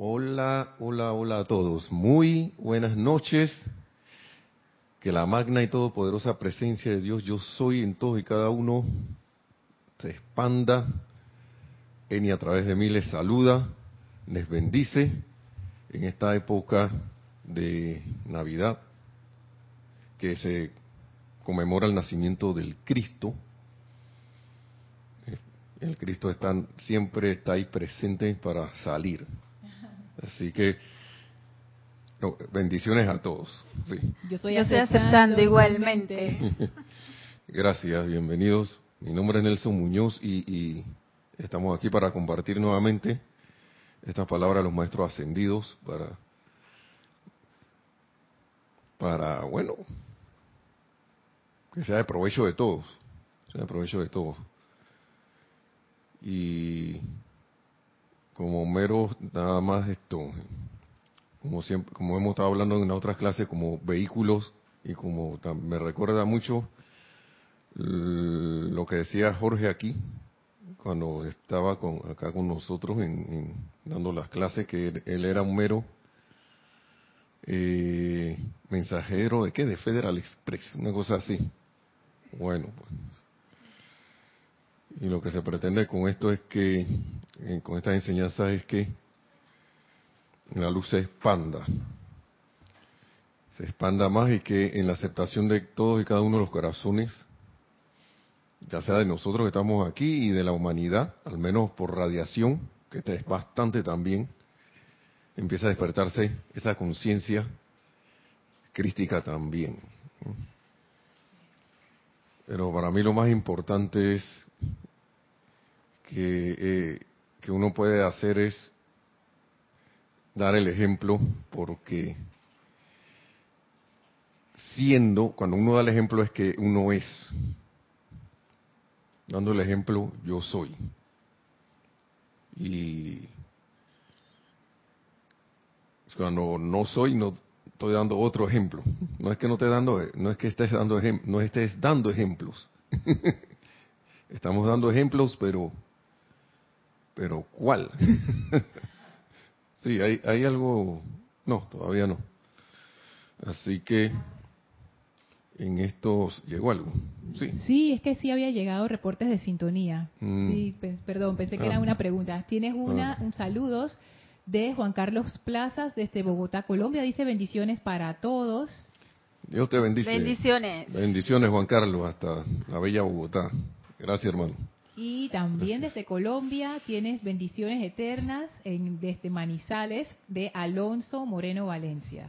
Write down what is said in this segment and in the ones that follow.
Hola, hola, hola a todos. Muy buenas noches. Que la magna y todopoderosa presencia de Dios, yo soy en todos y cada uno, se expanda en y a través de mí les saluda, les bendice en esta época de Navidad que se conmemora el nacimiento del Cristo. El Cristo está, siempre está ahí presente para salir. Así que bendiciones a todos. Yo estoy aceptando, igualmente. Gracias, bienvenidos. Mi nombre es Nelson Muñoz y, estamos aquí para compartir nuevamente estas palabras de los maestros ascendidos para, para bueno, que sea de provecho de todos, sea de provecho de todos. Y como mero nada más esto, como siempre, como hemos estado hablando en otras clases, como vehículos y como me recuerda mucho lo que decía Jorge aquí cuando estaba con, acá con nosotros en, dando las clases que él, era un mero eh, mensajero de qué de Federal Express una cosa así. Bueno pues y lo que se pretende con esto es que eh, con esta enseñanza es que la luz se expanda, se expanda más y que en la aceptación de todos y cada uno de los corazones, ya sea de nosotros que estamos aquí y de la humanidad, al menos por radiación, que es bastante también, empieza a despertarse esa conciencia crística también. Pero para mí lo más importante es que, eh, que uno puede hacer es dar el ejemplo porque siendo, cuando uno da el ejemplo es que uno es. Dando el ejemplo, yo soy. Y cuando no soy, no estoy dando otro ejemplo. No es que no esté dando, no es que estés dando no estés dando ejemplos. Estamos dando ejemplos, pero, pero ¿cuál? Sí, hay, hay algo... No, todavía no. Así que en estos llegó algo. Sí. sí, es que sí había llegado reportes de sintonía. Mm. Sí, perdón, pensé que era ah. una pregunta. Tienes una, ah. un saludos de Juan Carlos Plazas desde Bogotá, Colombia. Dice bendiciones para todos. Dios te bendice. Bendiciones. Bendiciones, Juan Carlos, hasta la bella Bogotá. Gracias, hermano. Y también desde Colombia tienes bendiciones eternas en, desde Manizales de Alonso Moreno Valencia.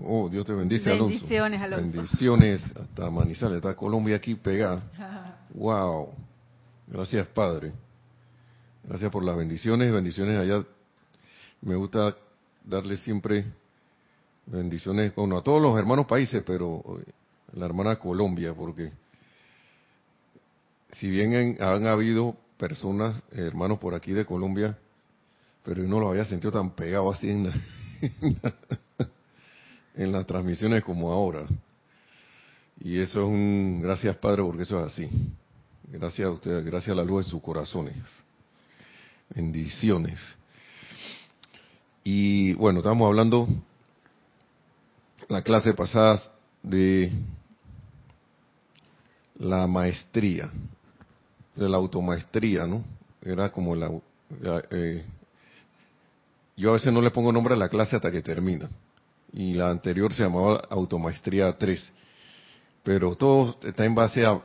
Oh, Dios te bendice, Alonso. Bendiciones, Alonso. Bendiciones hasta Manizales, está Colombia aquí pegada. wow. Gracias, Padre. Gracias por las bendiciones, bendiciones allá. Me gusta darle siempre bendiciones bueno, a todos los hermanos países, pero la hermana Colombia, porque si bien han habido personas, hermanos por aquí de Colombia, pero yo no lo había sentido tan pegado así en, en las transmisiones como ahora. Y eso es un gracias Padre porque eso es así. Gracias a ustedes, gracias a la luz de sus corazones. Bendiciones. Y bueno, estamos hablando la clase pasada de la maestría, de la automaestría, ¿no? Era como la... Eh, yo a veces no le pongo nombre a la clase hasta que termina. Y la anterior se llamaba automaestría 3. Pero todo está en base a...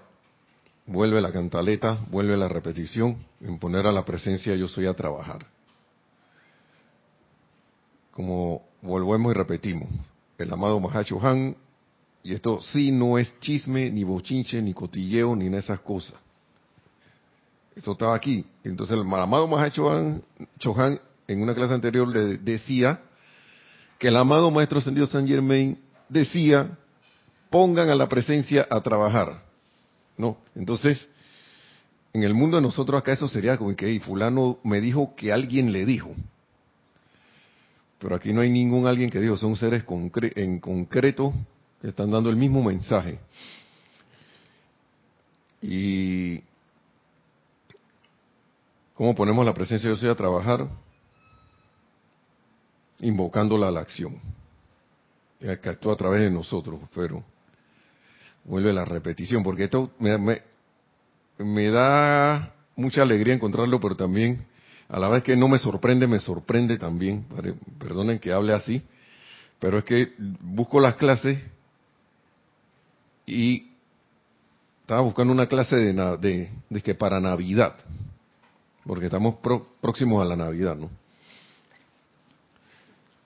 Vuelve la cantaleta, vuelve la repetición, en poner a la presencia yo soy a trabajar. Como volvemos y repetimos. El amado Mahacho Han, y esto sí no es chisme, ni bochinche, ni cotilleo, ni en esas cosas eso estaba aquí. Entonces el amado Mahachohan Chohan en una clase anterior le decía que el amado Maestro Ascendido San Germain decía, pongan a la presencia a trabajar. ¿No? Entonces, en el mundo de nosotros acá eso sería como que fulano me dijo que alguien le dijo. Pero aquí no hay ningún alguien que dijo, son seres en concreto que están dando el mismo mensaje. Y ¿Cómo ponemos la presencia de Dios a trabajar? invocándola a la acción, que actúa a través de nosotros, pero vuelve la repetición, porque esto me, da mucha alegría encontrarlo, pero también a la vez que no me sorprende, me sorprende también, perdonen que hable así, pero es que busco las clases y estaba buscando una clase de, de, que para Navidad, porque estamos próximos a la Navidad, ¿no?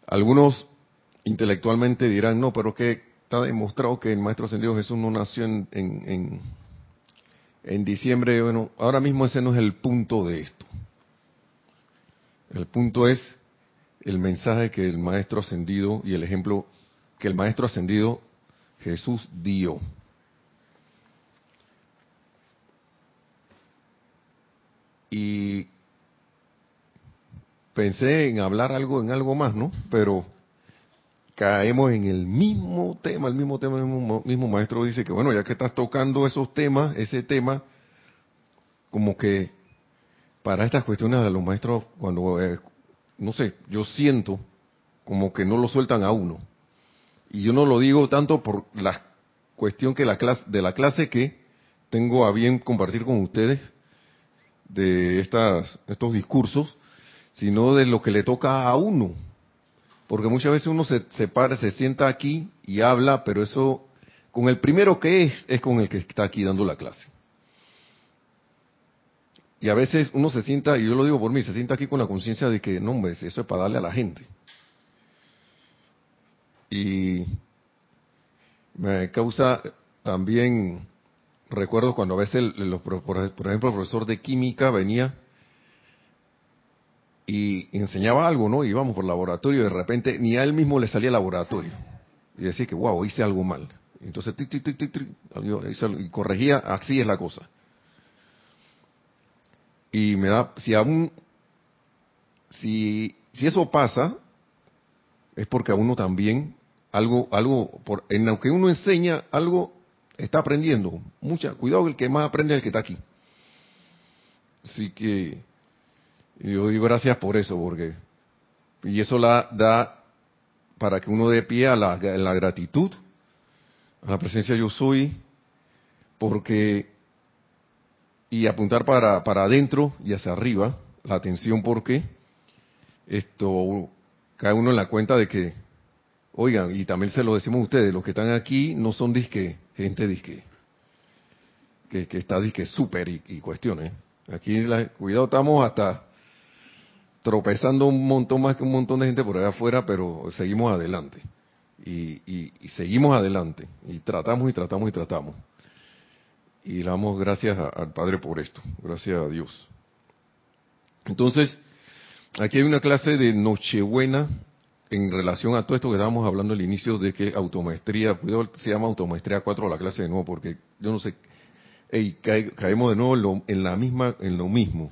Algunos intelectualmente dirán, no, pero que está demostrado que el Maestro Ascendido Jesús no nació en, en, en diciembre. Bueno, ahora mismo ese no es el punto de esto. El punto es el mensaje que el Maestro Ascendido y el ejemplo que el Maestro Ascendido Jesús dio. Y pensé en hablar algo, en algo más, ¿no? Pero caemos en el mismo tema, el mismo tema, el mismo, maestro dice que, bueno, ya que estás tocando esos temas, ese tema, como que para estas cuestiones de los maestros, cuando, eh, no sé, yo siento como que no lo sueltan a uno. Y yo no lo digo tanto por la cuestión que la clase, de la clase que tengo a bien compartir con ustedes, de estas, estos discursos, sino de lo que le toca a uno. Porque muchas veces uno se, se para, se sienta aquí y habla, pero eso, con el primero que es, es con el que está aquí dando la clase. Y a veces uno se sienta, y yo lo digo por mí, se sienta aquí con la conciencia de que, no, hombre, eso es para darle a la gente. Y me causa también recuerdo cuando a veces, por, ejemplo, el profesor de química venía y enseñaba algo, ¿no? Íbamos por laboratorio y de repente ni a él mismo le salía laboratorio. Y decía que, wow, hice algo mal. Entonces, y corregía, así es la cosa. Y me da, si aún, si, si eso pasa, es porque a uno también algo, algo, por, en lo que uno enseña, algo está aprendiendo. Mucha, cuidado, el que más aprende es el que está aquí. Así que yo doy gracias por eso, porque y eso la da para que uno dé pie a la, la gratitud, a la presencia yo soy, porque y apuntar para, para adentro y hacia arriba la atención porque esto cae uno en la cuenta de que oigan y también se lo decimos a ustedes los que están aquí no son disque gente disque, que, está disque súper y, cuestiones. Aquí, cuidado, estamos hasta tropezando un montón más que un montón de gente por allá afuera, pero seguimos adelante. Y, y, seguimos adelante. Y tratamos y tratamos y tratamos. Y le damos gracias al Padre por esto. Gracias a Dios. Entonces, aquí hay una clase de Nochebuena en relación a todo esto que estábamos hablando al inicio de que automaestría, se llama automaestría 4 la clase de nuevo, porque yo no sé, caemos de nuevo en, la misma, en lo mismo.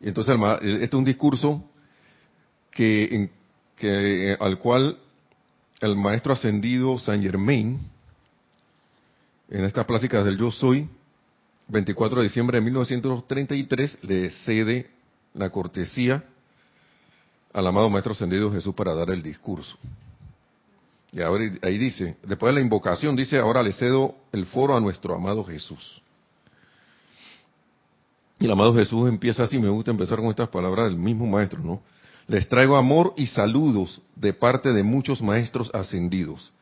Entonces, este es un discurso que, que al cual el maestro ascendido Saint Germain, en estas plásticas del Yo Soy, 24 de diciembre de 1933, le cede la cortesía al amado Maestro Ascendido Jesús para dar el discurso. Y ahora ahí dice, después de la invocación, dice, ahora le cedo el foro a nuestro amado Jesús. Y el amado Jesús empieza así, me gusta empezar con estas palabras del mismo Maestro, ¿no? Les traigo amor y saludos de parte de muchos Maestros ascendidos,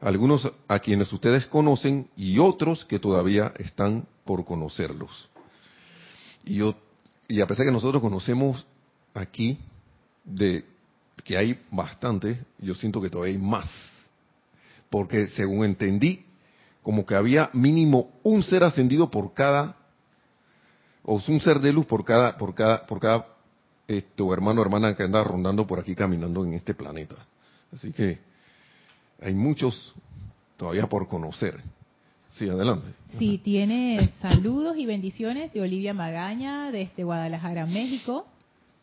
algunos a quienes ustedes conocen y otros que todavía están por conocerlos. Y, y a pesar que nosotros conocemos aquí de que hay bastante, yo siento que todavía hay más. Porque según entendí, como que había mínimo un ser ascendido por cada, o un ser de luz por cada, por cada, por cada esto, hermano o hermana que anda rondando por aquí caminando en este planeta. Así que hay muchos todavía por conocer. Sí, adelante. Sí, tiene saludos y bendiciones de Olivia Magaña desde Guadalajara, México.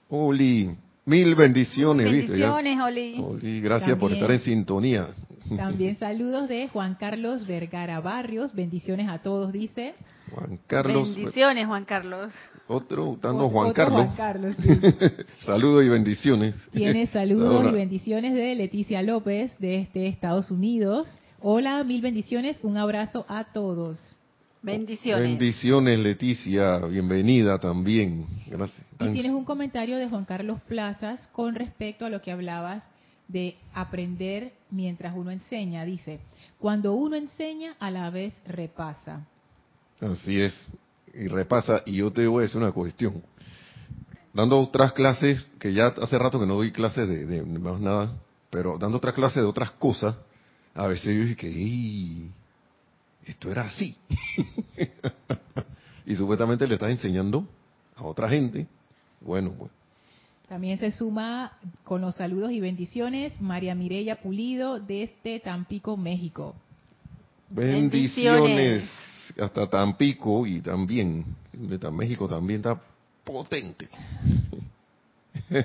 Oli, Mil bendiciones, bendiciones Oli. Gracias por estar en sintonía. También saludos de Juan Carlos Vergara Barrios. Bendiciones a todos, dice. Juan Carlos. Bendiciones, Juan Carlos. otro, dando Juan Carlos. Juan Carlos saludos y bendiciones. Tiene saludos y bendiciones de Leticia López, de este Estados Unidos. Hola, mil bendiciones, un abrazo a todos. Bendiciones. Bendiciones, Leticia, bienvenida también. Gracias. Y tienes un comentario de Juan Carlos Plazas con respecto a lo que hablabas de aprender mientras uno enseña. Dice, cuando uno enseña, a la vez repasa. Así es, y repasa. Y yo te voy a decir una cuestión. Dando otras clases, que ya hace rato que no doy clases de, más nada, pero dando otras clases de otras cosas, a veces yo dije que esto era así. y supuestamente le estás enseñando a otra gente. Bueno, pues. También se suma con los saludos y bendiciones María Mireya Pulido desde Tampico, México. bendiciones hasta Tampico y también, México también está potente.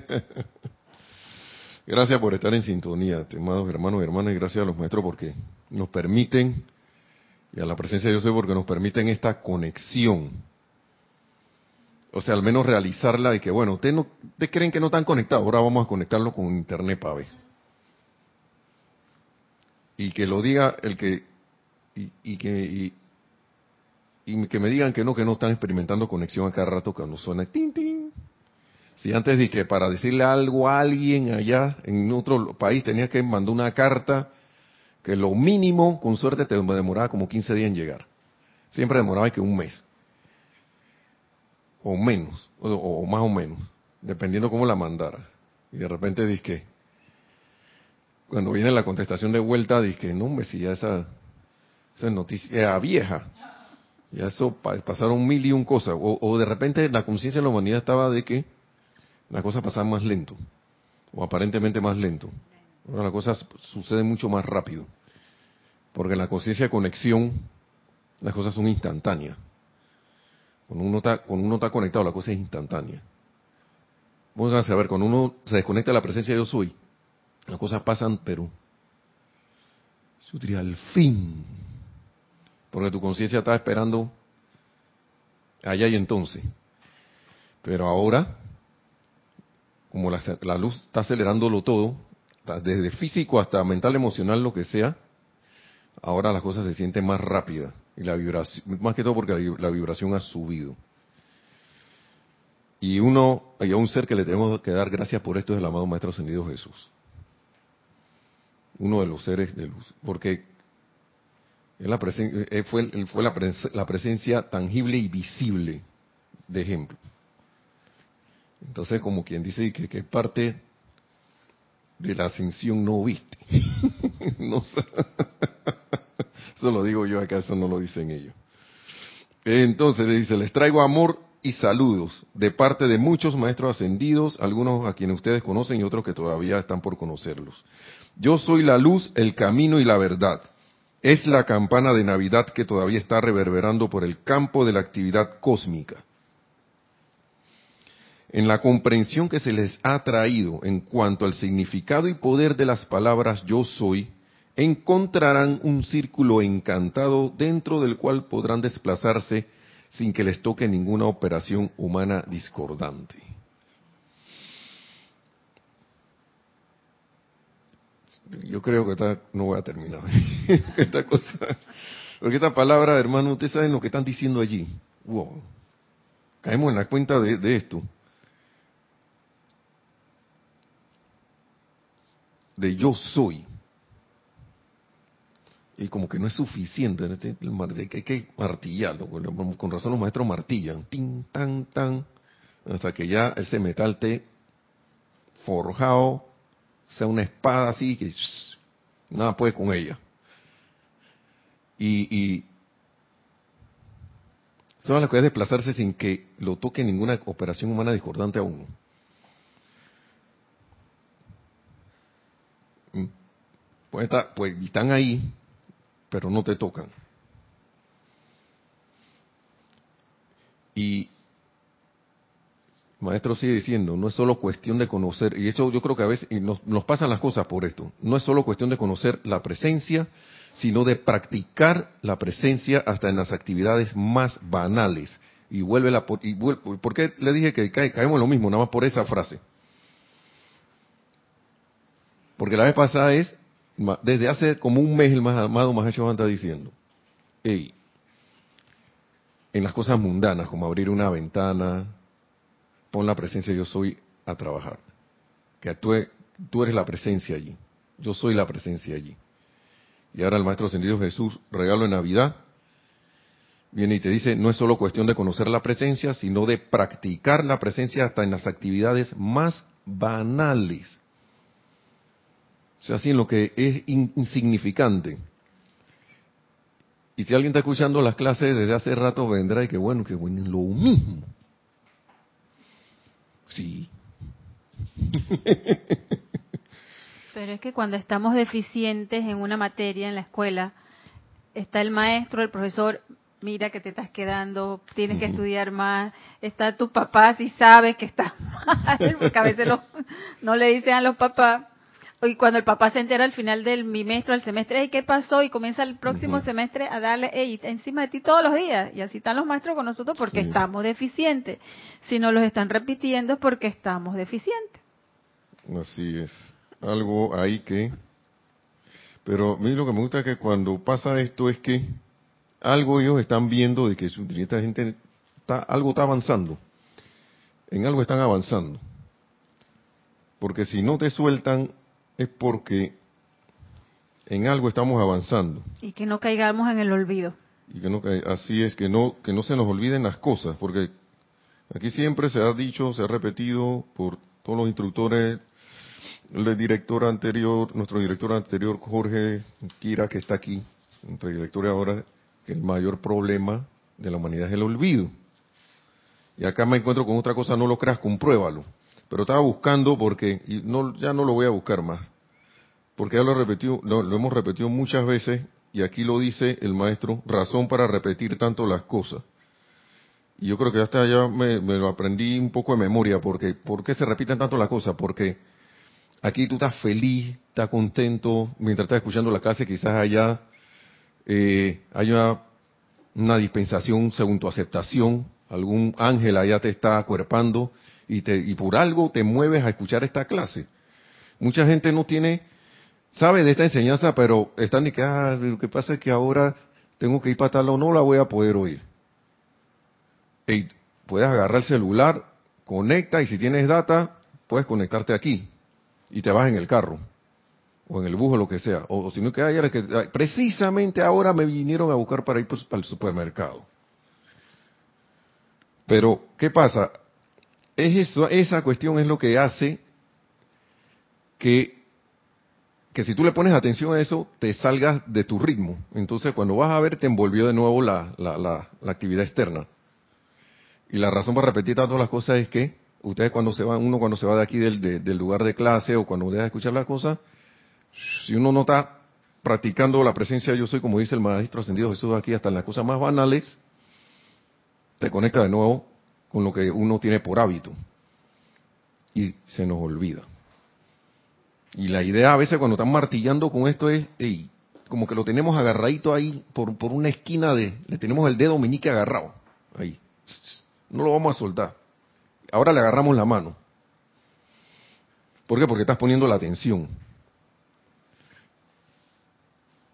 gracias por estar en sintonía, estimados hermanos y hermanas, y gracias a los maestros porque nos permiten, y a la presencia de Dios porque nos permiten esta conexión. O sea, al menos realizarla de que, bueno, ustedes, no, ustedes creen que no están conectados, ahora vamos a conectarlo con internet para ver. Y que lo diga el que, y, y que, y que me digan que no, que no están experimentando conexión a cada rato cuando suena tin, tin. Si antes que para decirle algo a alguien allá en otro país tenías que mandar una carta que lo mínimo, con suerte, te demoraba como 15 días en llegar. Siempre demoraba que un mes. O menos, o, más o menos, dependiendo cómo la mandara. Y de repente dije, cuando viene la contestación de vuelta, dije, no, hombre, si ya esa, esa noticia era vieja. Ya eso pasaron mil y un cosas. O, de repente la conciencia de la humanidad estaba de que las cosas pasaban más lento. O aparentemente más lento. Ahora las cosas suceden mucho más rápido. Porque en la conciencia de conexión las cosas son instantáneas. Cuando uno está, cuando uno está conectado la cosa es instantánea. Vamos a saber, cuando uno se desconecta de la presencia de yo soy, las cosas pasan, pero al fin porque tu conciencia está esperando allá y entonces. Pero ahora, como la, luz está acelerándolo todo, desde físico hasta mental, emocional, lo que sea, ahora las cosas se sienten más rápidas. Y la vibración, más que todo porque la, vibración ha subido. Y uno, hay un ser que le tenemos que dar gracias por esto es el amado Maestro Ascendido Jesús. Uno de los seres de luz. Porque eh, fue, fue la, presencia tangible y visible de ejemplo. Entonces, como quien dice que, que parte de la ascensión no viste. no Eso lo digo yo acá, eso no lo dicen ellos. Entonces dice, les traigo amor y saludos de parte de muchos maestros ascendidos, algunos a quienes ustedes conocen y otros que todavía están por conocerlos. Yo soy la luz, el camino y la verdad. Es la campana de Navidad que todavía está reverberando por el campo de la actividad cósmica. En la comprensión que se les ha traído en cuanto al significado y poder de las palabras yo soy, encontrarán un círculo encantado dentro del cual podrán desplazarse sin que les toque ninguna operación humana discordante. yo creo que esta, no voy a terminar. esta cosa, porque esta palabra, hermano, ustedes saben lo que están diciendo allí. Wow. Caemos en la cuenta de, esto. De yo soy. Y como que no es suficiente, este, hay que martillarlo. Con razón los maestros martillan. Tin, tan, tan. Hasta que ya ese metal te forjado sea una espada así que nada puede con ella. Y, y solo la que desplazarse sin que lo toque ninguna operación humana discordante a uno. Mm. Pues, pues están ahí, pero no te tocan. Y maestro sigue diciendo, no es solo cuestión de conocer, y eso yo creo que a veces nos, pasan las cosas por esto, no es solo cuestión de conocer la presencia, sino de practicar la presencia hasta en las actividades más banales, y vuelve la... Y ¿Por qué le dije que caemos en lo mismo? Nada más por esa frase. Porque la vez pasada es, desde hace como un mes el más amado Mahacho está diciendo, hey, en las cosas mundanas, como abrir una ventana, pon la presencia yo soy a trabajar. Que actúe, tú eres la presencia allí. Yo soy la presencia allí. Y ahora el Maestro Ascendido Jesús, regalo de Navidad, viene y te dice, no es solo cuestión de conocer la presencia, sino de practicar la presencia hasta en las actividades más banales. O sea, así en lo que es insignificante. Y si alguien está escuchando las clases desde hace rato, vendrá y que bueno, que bueno, lo mismo. Sí. Pero es que cuando estamos deficientes en una materia en la escuela, está el maestro, el profesor, mira que te estás quedando, tienes que estudiar más, está tu papá si sabes que estás mal, porque a veces no le dicen a los papás, y cuando el papá se entera al final del bimestre, al semestre, ¿y qué pasó? Y comienza el próximo semestre a darle, hey, encima de ti todos los días. Y así están los maestros con nosotros porque estamos deficientes. Si no los están repitiendo es porque estamos deficientes. Así es. Algo ahí que... Pero a mí lo que me gusta es que cuando pasa esto es que algo ellos están viendo de que esta gente está, algo está avanzando. En algo están avanzando. Porque si no te sueltan es porque en algo estamos avanzando. Y que no caigamos en el olvido. Y que no así es que no que no se nos olviden las cosas, porque aquí siempre se ha dicho, se ha repetido por todos los instructores, el director anterior, nuestro director anterior Jorge Kira que está aquí, nuestro director ahora, que el mayor problema de la humanidad es el olvido. Y acá me encuentro con otra cosa, no lo creas, compruébalo pero estaba buscando porque y no, ya no lo voy a buscar más, porque ya lo, repetido, lo, hemos repetido muchas veces y aquí lo dice el maestro, razón para repetir tanto las cosas. Y yo creo que hasta ya me, lo aprendí un poco de memoria, porque ¿por qué se repiten tanto las cosas? Porque aquí tú estás feliz, estás contento, mientras estás escuchando la clase quizás allá eh, hay una dispensación según tu aceptación, algún ángel allá te está acuerpando y, te, y por algo te mueves a escuchar esta clase. Mucha gente no tiene, sabe de esta enseñanza, pero están de que, ah, lo que pasa es que ahora tengo que ir para tal o no la voy a poder oír. Y puedes agarrar el celular, conecta y si tienes data, puedes conectarte aquí y te vas en el carro o en el bus o lo que sea. O, si no que, que precisamente ahora me vinieron a buscar para ir pues, para el supermercado. Pero, ¿qué pasa? Es eso, esa cuestión es lo que hace que, que si tú le pones atención a eso, te salgas de tu ritmo. Entonces, cuando vas a ver, te envolvió de nuevo la, la, la, actividad externa. Y la razón para repetir tanto las cosas es que ustedes cuando se van, uno cuando se va de aquí del, del lugar de clase o cuando deja de escuchar las cosas, si uno no está practicando la presencia yo soy, como dice el maestro ascendido Jesús aquí, hasta en las cosas más banales, te conecta de nuevo con lo que uno tiene por hábito. Y se nos olvida. Y la idea a veces cuando están martillando con esto es, como que lo tenemos agarradito ahí por, por una esquina de, le tenemos el dedo meñique agarrado. Ahí. No lo vamos a soltar. Ahora le agarramos la mano. ¿Por qué? Porque estás poniendo la atención.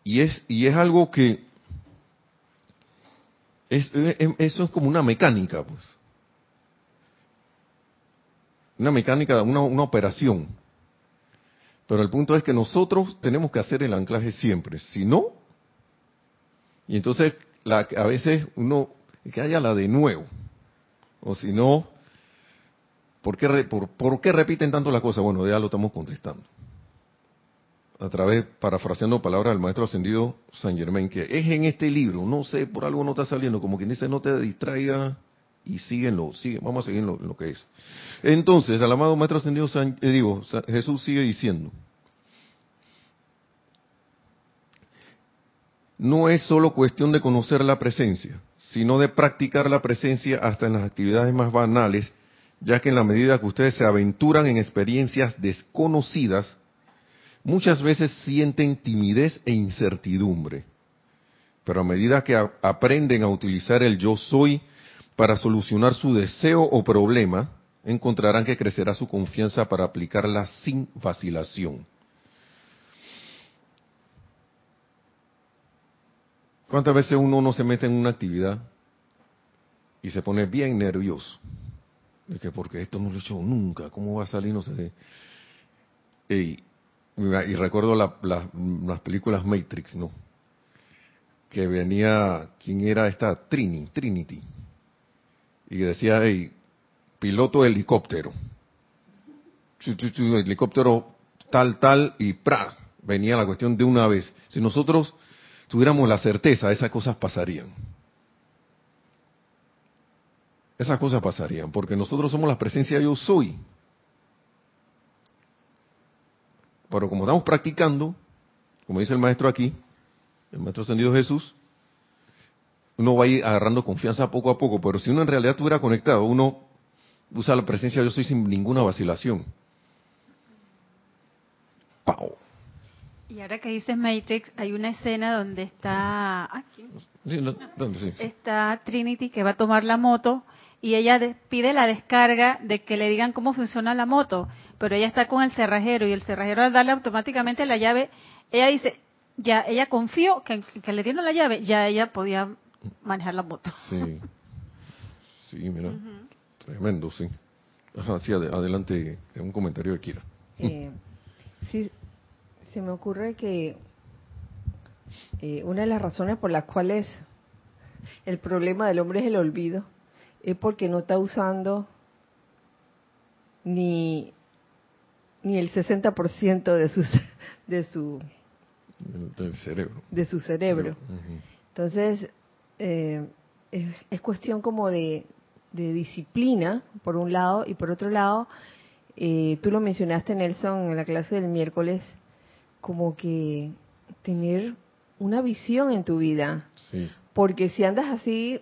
Y es, y es algo que es, eso es como una mecánica, pues una mecánica, una, una operación. Pero el punto es que nosotros tenemos que hacer el anclaje siempre. Si no, y entonces la, a veces uno, que haya la de nuevo. O si no, ¿por qué, por, ¿por qué repiten tanto la cosa? Bueno, ya lo estamos contestando. A través, parafraseando palabras del maestro ascendido San Germain, que es en este libro, no sé, por algo no está saliendo, como quien dice, no te distraiga y síguenlo, sigue, vamos a seguir lo, lo, que es. Entonces, al amado Maestro Ascendido, eh, digo, Jesús sigue diciendo, no es solo cuestión de conocer la presencia, sino de practicar la presencia hasta en las actividades más banales, ya que en la medida que ustedes se aventuran en experiencias desconocidas, muchas veces sienten timidez e incertidumbre. Pero a medida que aprenden a utilizar el yo soy, para solucionar su deseo o problema, encontrarán que crecerá su confianza para aplicarla sin vacilación. ¿Cuántas veces uno no se mete en una actividad y se pone bien nervioso? De que porque esto no lo he hecho nunca, ¿cómo va a salir? No sé. Y, y recuerdo las películas Matrix, ¿no? Que venía, ¿quién era esta? Trini, Trinity. Y decía, hey, piloto de helicóptero. Helicóptero tal, tal, y ¡pra! Venía la cuestión de una vez. Si nosotros tuviéramos la certeza, esas cosas pasarían. Esas cosas pasarían, porque nosotros somos la presencia yo soy. Pero como estamos practicando, como dice el maestro aquí, el maestro ascendido Jesús, uno va a ir agarrando confianza poco a poco, pero si uno en realidad estuviera conectado, uno usa la presencia yo soy sin ninguna vacilación. ¡Pau! Y ahora que dices Matrix, hay una escena donde está está Trinity que va a tomar la moto y ella pide la descarga de que le digan cómo funciona la moto, pero ella está con el cerrajero y el cerrajero al darle automáticamente la llave, ella dice, ya ella confió que, que le dieron la llave, ya ella podía manejar la moto. Sí, sí, mira, tremendo, sí. Ajá, sí, adelante, un comentario de Kira. Eh, sí, se me ocurre que eh, una de las razones por las cuales el problema del hombre es el olvido es porque no está usando ni ni el 60% de su de su del cerebro de su cerebro entonces eh, es, cuestión como de, de, disciplina por un lado y por otro lado eh, tú lo mencionaste Nelson en la clase del miércoles como que tener una visión en tu vida. Porque si andas así,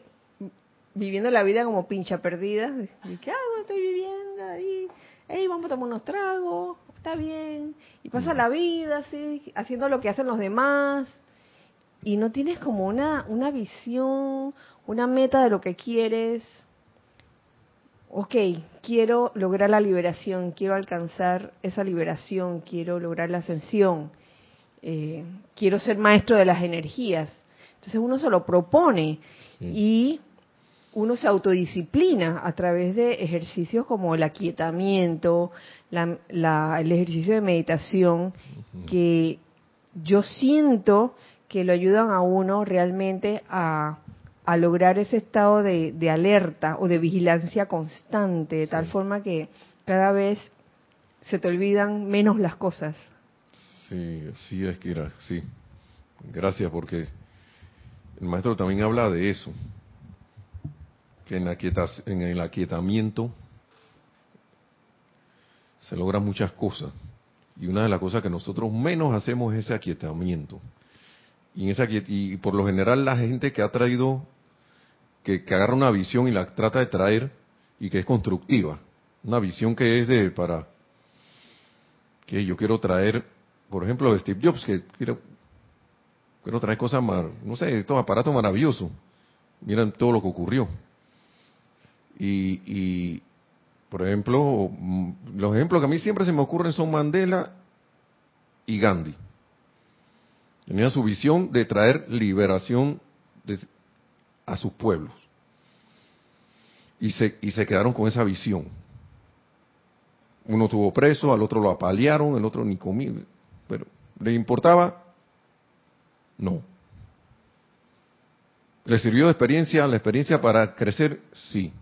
viviendo la vida como pincha perdida, ¿qué hago? Estoy viviendo ahí, hey, vamos a tomar unos tragos, está bien. Y pasa la vida así, haciendo lo que hacen los demás. Y no tienes como una, una visión, una meta de lo que quieres. Ok, quiero lograr la liberación, quiero alcanzar esa liberación, quiero lograr la ascensión, eh, quiero ser maestro de las energías. Entonces uno se lo propone y uno se autodisciplina a través de ejercicios como el aquietamiento, el ejercicio de meditación, que yo siento que lo ayudan a uno realmente a a lograr ese estado de, alerta o de vigilancia constante, de tal forma que cada vez se te olvidan menos las cosas. Sí, sí es, Kira, sí. Gracias porque el maestro también habla de eso, que en, en el aquietamiento se logran muchas cosas. Y una de las cosas que nosotros menos hacemos es ese aquietamiento. Y, en esa, y por lo general la gente que ha traído que, agarra una visión y la trata de traer y que es constructiva. Una visión que es de para que yo quiero traer, por ejemplo, Steve Jobs, que quiero, quiero traer cosas, no sé, estos aparatos maravillosos. Miren todo lo que ocurrió. Y, y, por ejemplo, mm, los ejemplos que a mí siempre se me ocurren son Mandela y Gandhi. Tenían su visión de traer liberación a sus pueblos. Y se, y se quedaron con esa visión. Uno tuvo preso, al otro lo apalearon, el otro ni comía. Pero, ¿le importaba? No. ¿Le sirvió de experiencia, la experiencia para crecer? Sí.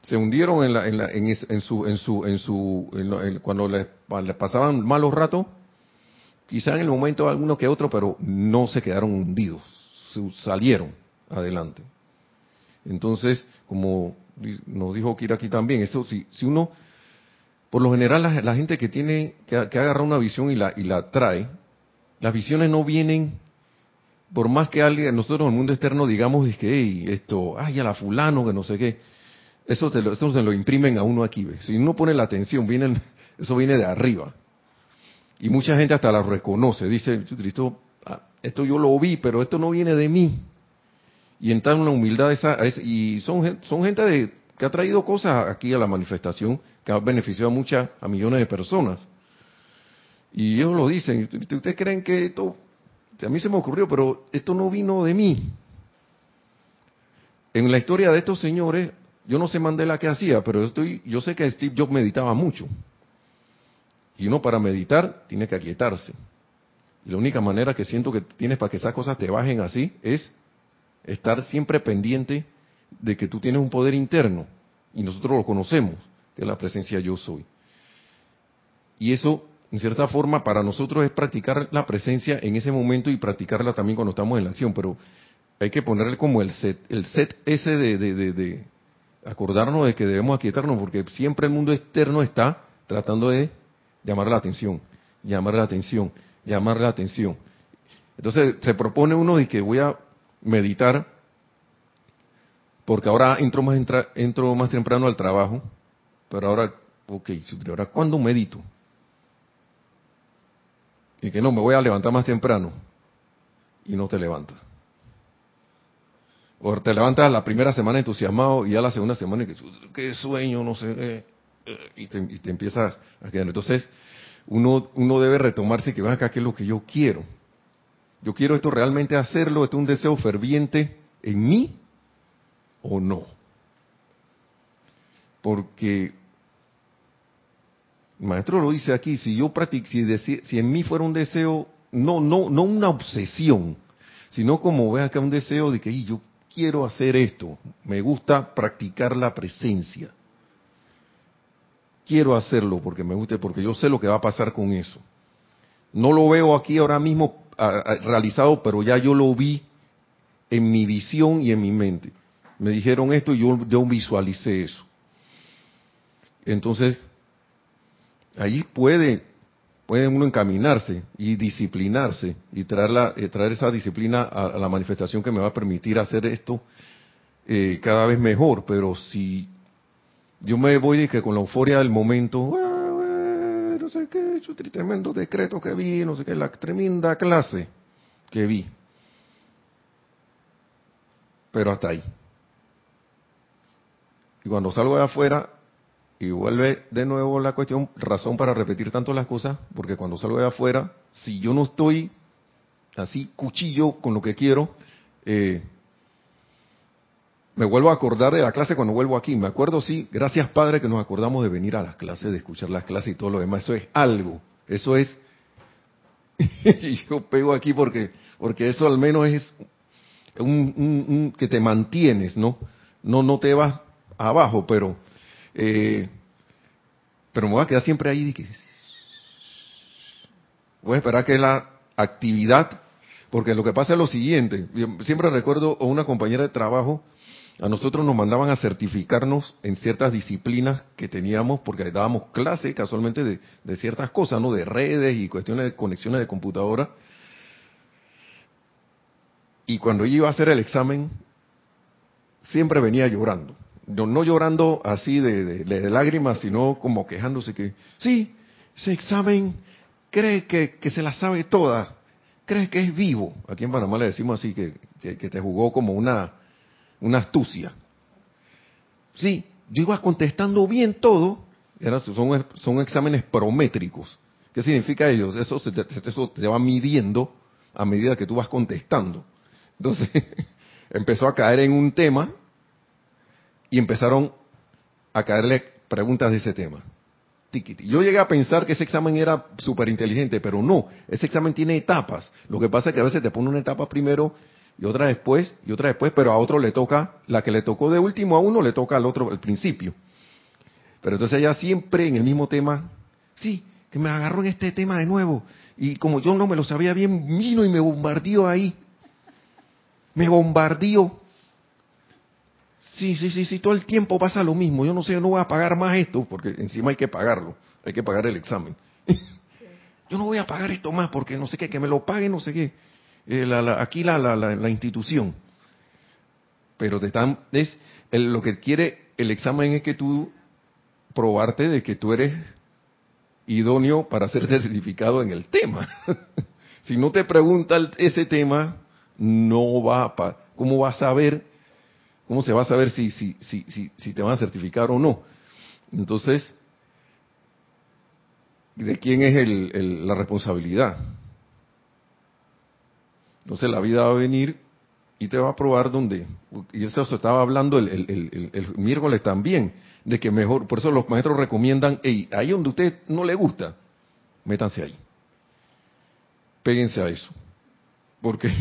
Se hundieron en, la, en, la, en, su, en su, en su, cuando les, pasaban malos ratos, quizá en el momento alguno que otro, pero no se quedaron hundidos, salieron adelante. Entonces, como nos dijo Kira aquí también, eso si, si uno, por lo general la, gente que tiene, que, agarra una visión y la, y la trae, las visiones no vienen, por más que alguien, nosotros en el mundo externo digamos, es que, hey, esto, ay, a la fulano, que no sé qué, eso, lo, eso se lo imprimen a uno aquí, si uno pone la atención, viene, eso viene de arriba. Y mucha gente hasta la reconoce, dice, esto, ah, esto yo lo vi, pero esto no viene de mí. y entrar en una humildad esa, y son, son gente de, que ha traído cosas aquí a la manifestación que ha beneficiado a muchas, a millones de personas. Y ellos lo dicen, ¿ustedes creen que esto, a mí se me ocurrió, pero esto no vino de mí? En la historia de estos señores, yo no sé Mandela qué hacía, pero estoy, yo sé que Steve Jobs meditaba mucho. Y uno para meditar tiene que aquietarse. Y la única manera que siento que tienes para que esas cosas te bajen así es estar siempre pendiente de que tú tienes un poder interno. Y nosotros lo conocemos, que es la presencia yo soy. Y eso, en cierta forma, para nosotros es practicar la presencia en ese momento y practicarla también cuando estamos en la acción. Pero hay que ponerle como el set, el set ese de, de, acordarnos de que debemos aquietarnos, porque siempre el mundo externo está tratando de llamar la atención, llamar la atención, llamar la atención. Entonces se propone uno de que voy a meditar, porque ahora entro más, entro más temprano al trabajo, pero ahora, ok, ahora ¿cuándo medito? Y que no, me voy a levantar más temprano. Y no te levantas. O te levantas la primera semana entusiasmado y ya la segunda semana que qué sueño, no sé, eh, y, te, y te empiezas a quedar. Entonces, uno, uno debe retomarse que, acá, ¿qué es lo que yo quiero? Yo quiero esto realmente hacerlo, esto es un deseo ferviente en mí o no. Porque el maestro lo dice aquí, si yo practico, si, si en mí fuera un deseo, no, no, no una obsesión, sino como ve acá un deseo de que yo quiero hacer esto, me gusta practicar la presencia quiero hacerlo porque me guste, porque yo sé lo que va a pasar con eso. No lo veo aquí ahora mismo realizado, pero ya yo lo vi en mi visión y en mi mente. Me dijeron esto y yo, yo visualicé eso. Entonces, ahí puede, puede uno encaminarse y disciplinarse y traer, la, eh, traer esa disciplina a, la manifestación que me va a permitir hacer esto eh, cada vez mejor. Pero si yo me voy que con la euforia del momento, no sé qué, tremendo decreto que vi, no sé qué, la tremenda clase que vi. Pero hasta ahí. Y cuando salgo de afuera y vuelve de nuevo la cuestión, razón para repetir tanto las cosas, porque cuando salgo de afuera, si yo no estoy así cuchillo con lo que quiero, eh, me vuelvo a acordar de la clase cuando vuelvo aquí. Me acuerdo, sí, gracias Padre que nos acordamos de venir a las clases, de escuchar las clases y todo lo demás. Eso es algo. Eso es... yo pego aquí porque, porque eso al menos es un, que te mantienes, ¿no? No, no te vas abajo, pero... Eh, pero me voy a quedar siempre ahí. Que, voy a esperar que la actividad, porque lo que pasa es lo siguiente. Siempre recuerdo a una compañera de trabajo a nosotros nos mandaban a certificarnos en ciertas disciplinas que teníamos, porque dábamos clase casualmente de, ciertas cosas, ¿no? De redes y cuestiones de conexiones de computadora. Y cuando iba a hacer el examen, siempre venía llorando. No, no llorando así de, lágrimas, sino como quejándose que, sí, ese examen cree que, se la sabe toda, cree que es vivo. Aquí en Panamá le decimos así, que te jugó como una una astucia. Sí, yo iba contestando bien todo, son, son exámenes prométricos. ¿Qué significa ellos? Eso, se te, eso te va midiendo a medida que tú vas contestando. Entonces, empezó a caer en un tema y empezaron a caerle preguntas de ese tema. Yo llegué a pensar que ese examen era súper inteligente, pero no, ese examen tiene etapas. Lo que pasa es que a veces te pone una etapa primero y otra después, y otra después, pero a otro le toca, la que le tocó de último a uno le toca al otro al principio. Pero entonces ella siempre en el mismo tema, sí, que me agarró en este tema de nuevo, y como yo no me lo sabía bien, vino y me bombardeó ahí. Me bombardeó. Sí, sí, sí, sí, todo el tiempo pasa lo mismo. Yo no sé, yo no voy a pagar más esto, porque encima hay que pagarlo, hay que pagar el examen. yo no voy a pagar esto más porque no sé qué, que me lo pague, no sé qué. Eh, aquí la, institución. Pero te están, es, lo que quiere el examen es que tú probarte de que tú eres idóneo para ser certificado en el tema. si no te pregunta ese tema, no va a... ¿cómo vas a saber, cómo se va a saber si, si, si, si, si te van a certificar o no? Entonces, ¿de quién es el, la responsabilidad? Entonces la vida va a venir y te va a probar donde, y eso se estaba hablando el, el, el, miércoles también, de que mejor, por eso los maestros recomiendan, hey, ahí donde usted no le gusta, métanse ahí. Péguense a eso. Porque,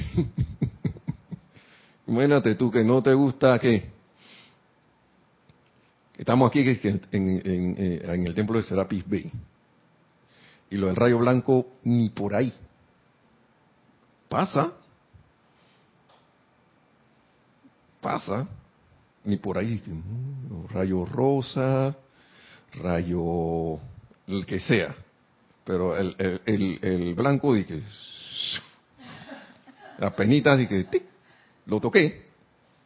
imagínate tú que no te gusta que estamos aquí en, en, en, el templo de Serapis Bay. Y lo del rayo blanco ni por ahí. Pasa. Pasa ni por ahí, mm, rayo rosa, rayo el que sea, pero el, el, el, blanco di que las penitas di que lo toqué,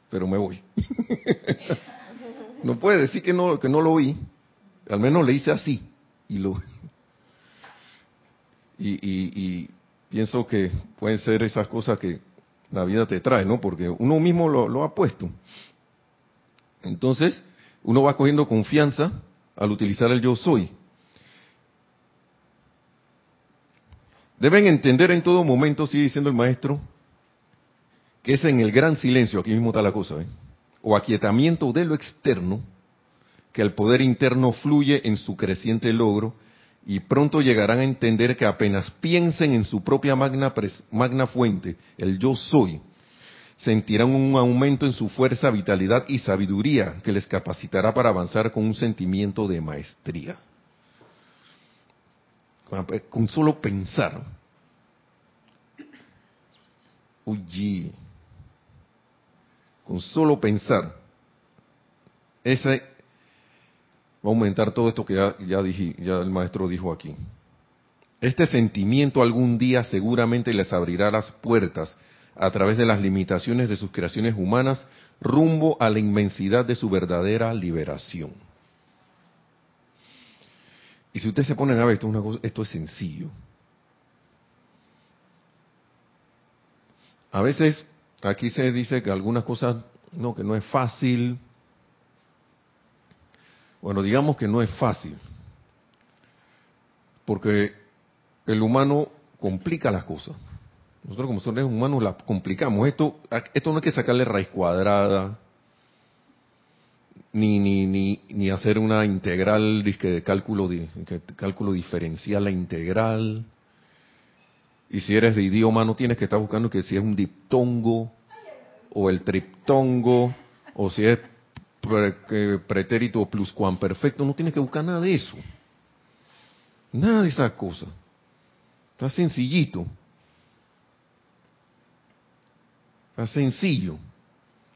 pero me voy. no puede decir que no que no lo oí, al menos le hice así y lo y, y pienso que pueden ser esas cosas que la vida te trae, ¿no? Porque uno mismo lo, ha puesto. Entonces, uno va cogiendo confianza al utilizar el yo soy. Deben entender en todo momento, sigue diciendo el maestro, que es en el gran silencio, aquí mismo está la cosa, ¿eh? o aquietamiento de lo externo, que el poder interno fluye en su creciente logro y pronto llegarán a entender que apenas piensen en su propia magna, magna fuente, el yo soy, sentirán un aumento en su fuerza, vitalidad y sabiduría que les capacitará para avanzar con un sentimiento de maestría. Con solo pensar. Uy, con solo pensar. Ese va a aumentar todo esto que ya, dije, ya el maestro dijo aquí. Este sentimiento algún día seguramente les abrirá las puertas a través de las limitaciones de sus creaciones humanas rumbo a la inmensidad de su verdadera liberación. Y si ustedes se ponen a ver, esto es, una cosa, esto es sencillo. A veces aquí se dice que algunas cosas, no, que no es fácil. Bueno, digamos que no es fácil. Porque el humano complica las cosas. Nosotros como seres humanos la complicamos. Esto, esto no hay que sacarle raíz cuadrada, ni, ni, ni, ni hacer una integral de cálculo, de, cálculo diferencial la integral. Y si eres de idioma no tienes que estar buscando que si es un diptongo o el triptongo o si es pretérito pluscuamperfecto, no tienes que buscar nada de eso. Nada de esas cosas. Está sencillito. Es sencillo,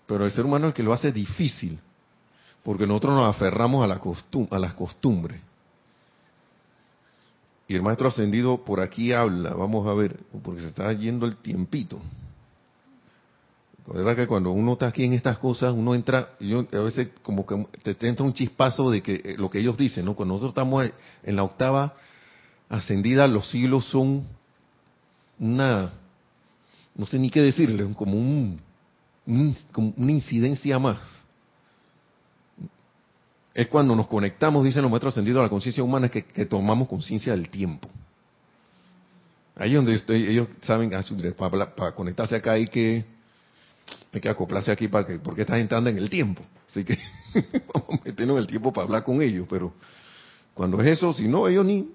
pero el ser humano es el que lo hace difícil, porque nosotros nos aferramos a, la a las costumbres. Y el maestro ascendido por aquí habla, vamos a ver, porque se está yendo el tiempito. La verdad que cuando uno está aquí en estas cosas, uno entra, yo a veces como que te, entra un chispazo de que eh, lo que ellos dicen. Cuando nosotros estamos en la octava ascendida, los siglos son una no sé ni qué decirle, como, un, una incidencia más. Es cuando nos conectamos, dicen los maestros ascendidos, a la conciencia humana, que, tomamos conciencia del tiempo. Ahí donde estoy, ellos saben, ah, para, para, conectarse acá hay que, hay que acoplarse aquí para que, porque están entrando en el tiempo. Así que vamos a meternos en el tiempo para hablar con ellos, pero cuando es eso, si no, ellos ni,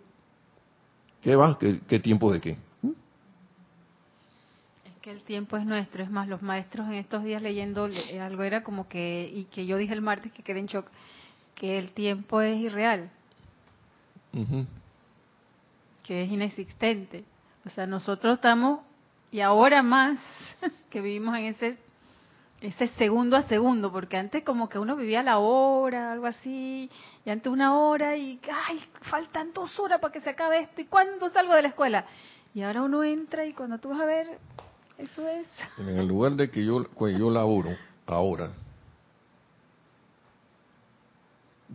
¿qué va? qué tiempo de qué? el tiempo es nuestro. Es más, los maestros en estos días leyendo algo era como que, y que yo dije el martes que quedé en shock, que el tiempo es irreal. Que es inexistente. O sea, nosotros estamos, y ahora más, que vivimos en ese ese segundo a segundo, porque antes como que uno vivía la hora, algo así, y antes una hora y, ay, faltan dos horas para que se acabe esto, ¿y cuándo salgo de la escuela? Y ahora uno entra y cuando tú vas a ver, eso es. En el lugar de que yo, yo laboro ahora,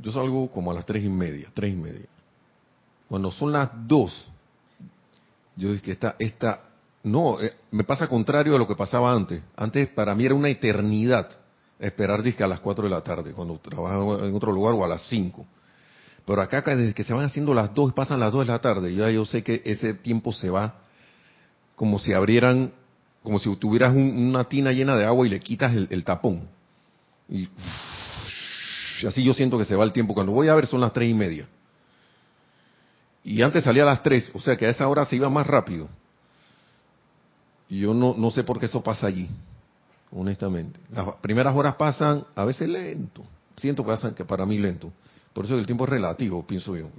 yo salgo como a las tres y media, tres y media. Cuando son las dos, yo dije que esta, esta, No, eh, me pasa contrario a lo que pasaba antes. Antes para mí era una eternidad esperar disque a las 4 de la tarde, cuando trabajaba en otro lugar, o a las 5. Pero acá, desde que se van haciendo las 2, pasan las 2 de la tarde, ya yo sé que ese tiempo se va como si abrieran, como si tuvieras una tina llena de agua y le quitas el, tapón. Y, así yo siento que se va el tiempo. Cuando voy a ver son las 3 y media. Y antes salía a las 3, o sea que a esa hora se iba más rápido. Y yo no, no sé por qué eso pasa allí honestamente. Las primeras horas pasan a veces lento. Siento que pasan que para mí lento. Por eso el tiempo es relativo, pienso yo.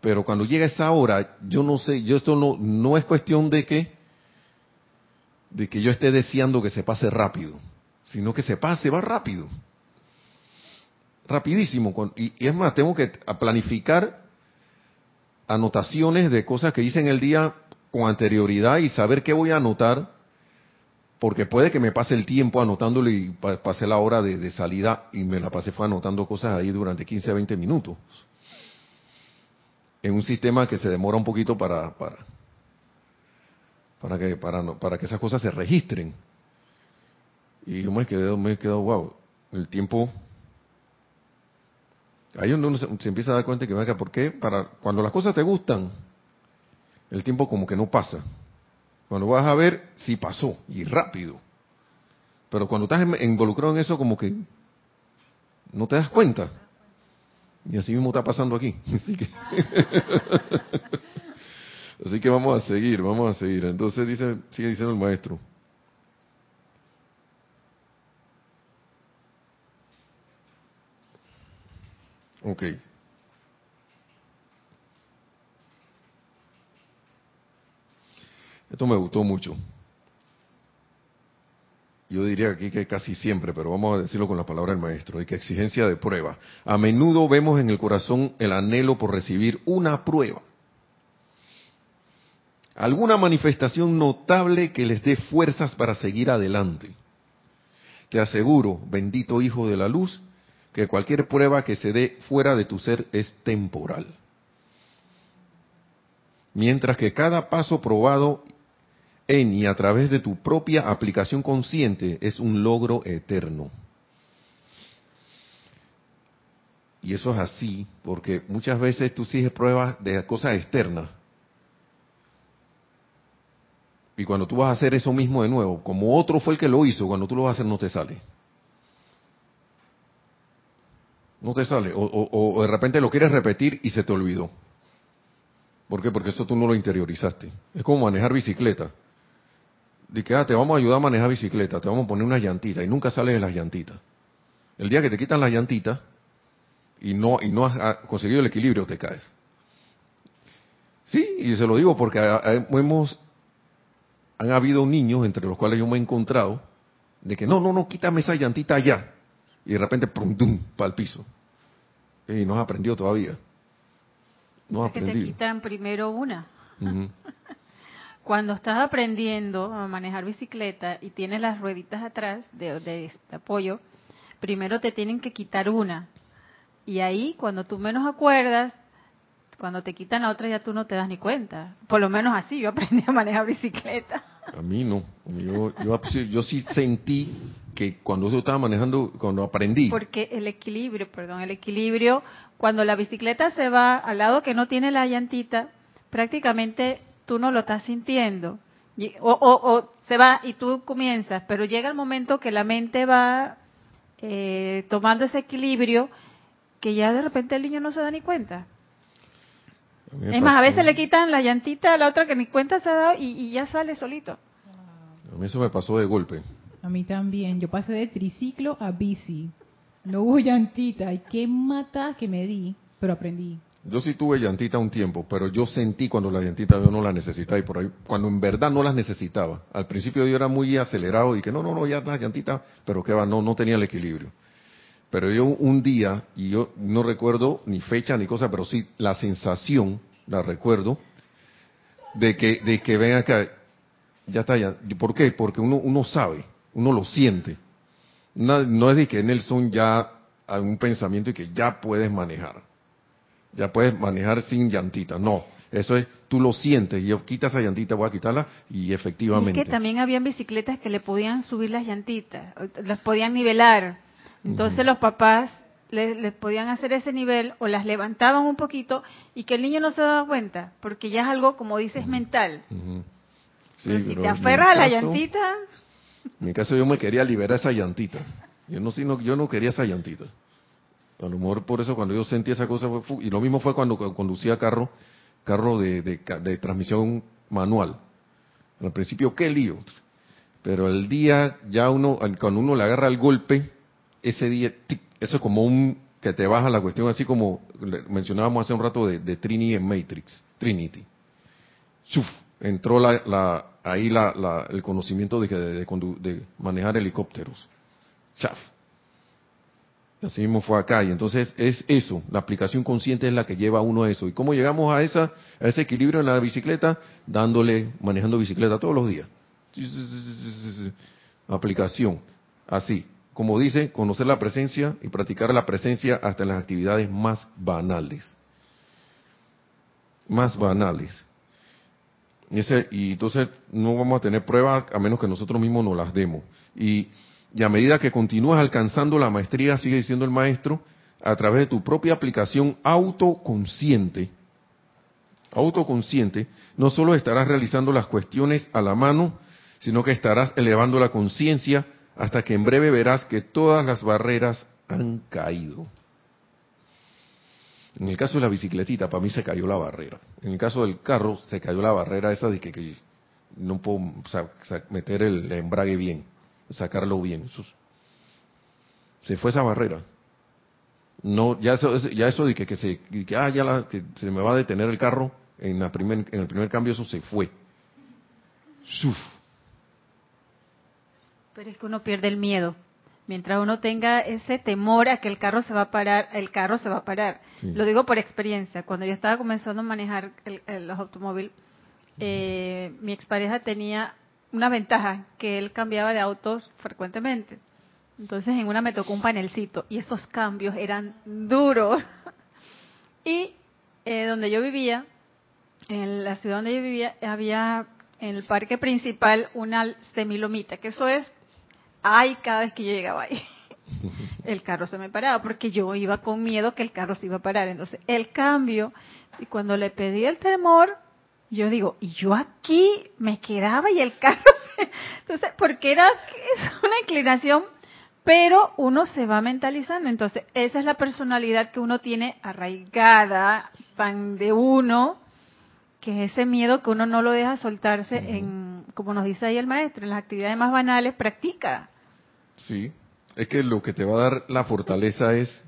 Pero cuando llega esa hora, yo no sé, yo esto no, no es cuestión de que, de que yo esté deseando que se pase rápido, sino que se pase, va rápido. Rapidísimo. Y, y es más, tengo que planificar anotaciones de cosas que hice en el día con anterioridad y saber qué voy a anotar porque puede que me pase el tiempo anotándolo y pase la hora de, salida y me la pasé fue anotando cosas ahí durante 15 a 20 minutos. En un sistema que se demora un poquito para para para que para, para que esas cosas se registren. Y yo me quedé me quedado wow, el tiempo ahí uno se, se empieza a dar cuenta que venga, ¿por qué? Para cuando las cosas te gustan, el tiempo como que no pasa. Cuando vas a ver, sí pasó, y rápido. Pero cuando estás involucrado en eso, como que no te das cuenta. Y así mismo está pasando aquí. Así que, así que vamos a seguir, vamos a seguir. Entonces dice, sigue diciendo el maestro. Ok. Esto me gustó mucho. Yo diría aquí que casi siempre, pero vamos a decirlo con la palabra del maestro, hay que exigencia de prueba. A menudo vemos en el corazón el anhelo por recibir una prueba. Alguna manifestación notable que les dé fuerzas para seguir adelante. Te aseguro, bendito Hijo de la Luz, que cualquier prueba que se dé fuera de tu ser es temporal. Mientras que cada paso probado en y a través de tu propia aplicación consciente es un logro eterno. Y eso es así, porque muchas veces tú sigues pruebas de cosas externas. Y cuando tú vas a hacer eso mismo de nuevo, como otro fue el que lo hizo, cuando tú lo vas a hacer no te sale. No te sale. O, de repente lo quieres repetir y se te olvidó. ¿Por qué? Porque eso tú no lo interiorizaste. Es como manejar bicicleta de que ah, te vamos a ayudar a manejar bicicleta, te vamos a poner una llantita y nunca sales de las llantitas. El día que te quitan las llantitas y no y no has ah, conseguido el equilibrio, te caes. Sí, y se lo digo porque hemos han habido niños entre los cuales yo me he encontrado de que no, no, no, quítame esa llantita ya. Y de repente, pum, tum, para el piso. Y no has aprendido todavía. No has aprendido. Que te quitan primero una cuando estás aprendiendo a manejar bicicleta y tienes las rueditas atrás de, apoyo, primero te tienen que quitar una. Y ahí, cuando tú menos acuerdas, cuando te quitan la otra ya tú no te das ni cuenta. Por lo menos así yo aprendí a manejar bicicleta. A mí no. Yo, yo, sí sentí que cuando yo estaba manejando, cuando aprendí. Porque el equilibrio, perdón, el equilibrio, cuando la bicicleta se va al lado que no tiene la llantita, prácticamente tú no lo estás sintiendo. o, o, se va y tú comienzas, pero llega el momento que la mente va eh, tomando ese equilibrio que ya de repente el niño no se da ni cuenta. Es más, a veces le quitan la llantita a la otra que ni cuenta se ha dado y, ya sale solito. A mí eso me pasó de golpe. A mí también. Yo pasé de triciclo a bici. No hubo llantita. Y qué mata que me di, pero aprendí. Yo sí tuve llantita un tiempo, pero yo sentí cuando la llantita yo no la necesitaba y por ahí, cuando en verdad no las necesitaba. Al principio yo era muy acelerado y que no, no, no, ya las llantitas, pero que va, no, no tenía el equilibrio. Pero yo un día, y yo no recuerdo ni fecha ni cosa, pero sí la sensación, la recuerdo, de que, de que ven acá, ya está, ya. ¿Por qué? Porque uno, uno sabe, uno lo siente. No, no es de que Nelson ya hay un pensamiento y que ya puedes manejar ya puedes manejar sin llantita. No, Eso es, tú lo sientes, yo quita esa llantita, voy a quitarla y efectivamente. es que también habían bicicletas que le podían subir las llantitas, las podían nivelar. Entonces los papás les, podían hacer ese nivel o las levantaban un poquito y que el niño no se daba cuenta, porque ya es algo, como dices, mental. si te aferras a la llantita... En mi caso yo me quería liberar esa llantita. Yo no, sino, yo no quería esa llantita. A lo mejor por eso cuando yo sentí esa cosa fue... Y lo mismo fue cuando conducía carro, carro de, de, transmisión manual. Al principio, qué lío. Pero el día, ya uno, cuando uno le agarra el golpe, ese día, eso es como un que te baja la cuestión, así como mencionábamos hace un rato de, Trinity en Matrix, Trinity. Chuf, entró la, ahí la, el conocimiento de, de, manejar helicópteros. Chaf. Así mismo fue acá. Y entonces es eso, la aplicación consciente es la que lleva a uno a eso. ¿Y cómo llegamos a, esa, a ese equilibrio en la bicicleta? Dándole, manejando bicicleta todos los días. Aplicación. Así como dice, conocer la presencia y practicar la presencia hasta en las actividades más banales. Más banales. Y, entonces no vamos a tener pruebas a menos que nosotros mismos nos las demos. Y, y a medida que continúas alcanzando la maestría, sigue diciendo el maestro, a través de tu propia aplicación autoconsciente, autoconsciente, no solo estarás realizando las cuestiones a la mano, sino que estarás elevando la conciencia hasta que en breve verás que todas las barreras han caído. En el caso de la bicicletita, para mí se cayó la barrera. En el caso del carro, se cayó la barrera esa de que, no puedo meter el embrague bien, sacarlo bien. se fue esa barrera. No, ya eso, ya eso de que, se, ah, ya que se me va a detener el carro en, la primer, en el primer cambio, eso se fue. Uf, pero es que uno pierde el miedo. Mientras uno tenga ese temor a que el carro se va a parar, el carro se va a parar. Lo digo por experiencia. Cuando yo estaba comenzando a manejar los automóviles, eh, mi expareja tenía una ventaja, que él cambiaba de autos frecuentemente. Entonces en una me tocó un panelcito y esos cambios eran duros. y eh, donde yo vivía, en la ciudad donde yo vivía, había en el parque principal una semilomita, que eso es ay, cada vez que yo llegaba ahí, el carro se me paraba, porque yo iba con miedo que el carro se iba a parar. Entonces, el cambio, y cuando le pedí el temor, yo digo, y yo aquí me quedaba y el carro se... Entonces, porque era es una inclinación, pero uno se va mentalizando. Entonces, esa es la personalidad que uno tiene arraigada, tan de uno, que ese miedo que uno no lo deja soltarse en, como nos dice ahí el maestro, en las actividades más banales, practica. Sí, es que lo que te va a dar la fortaleza es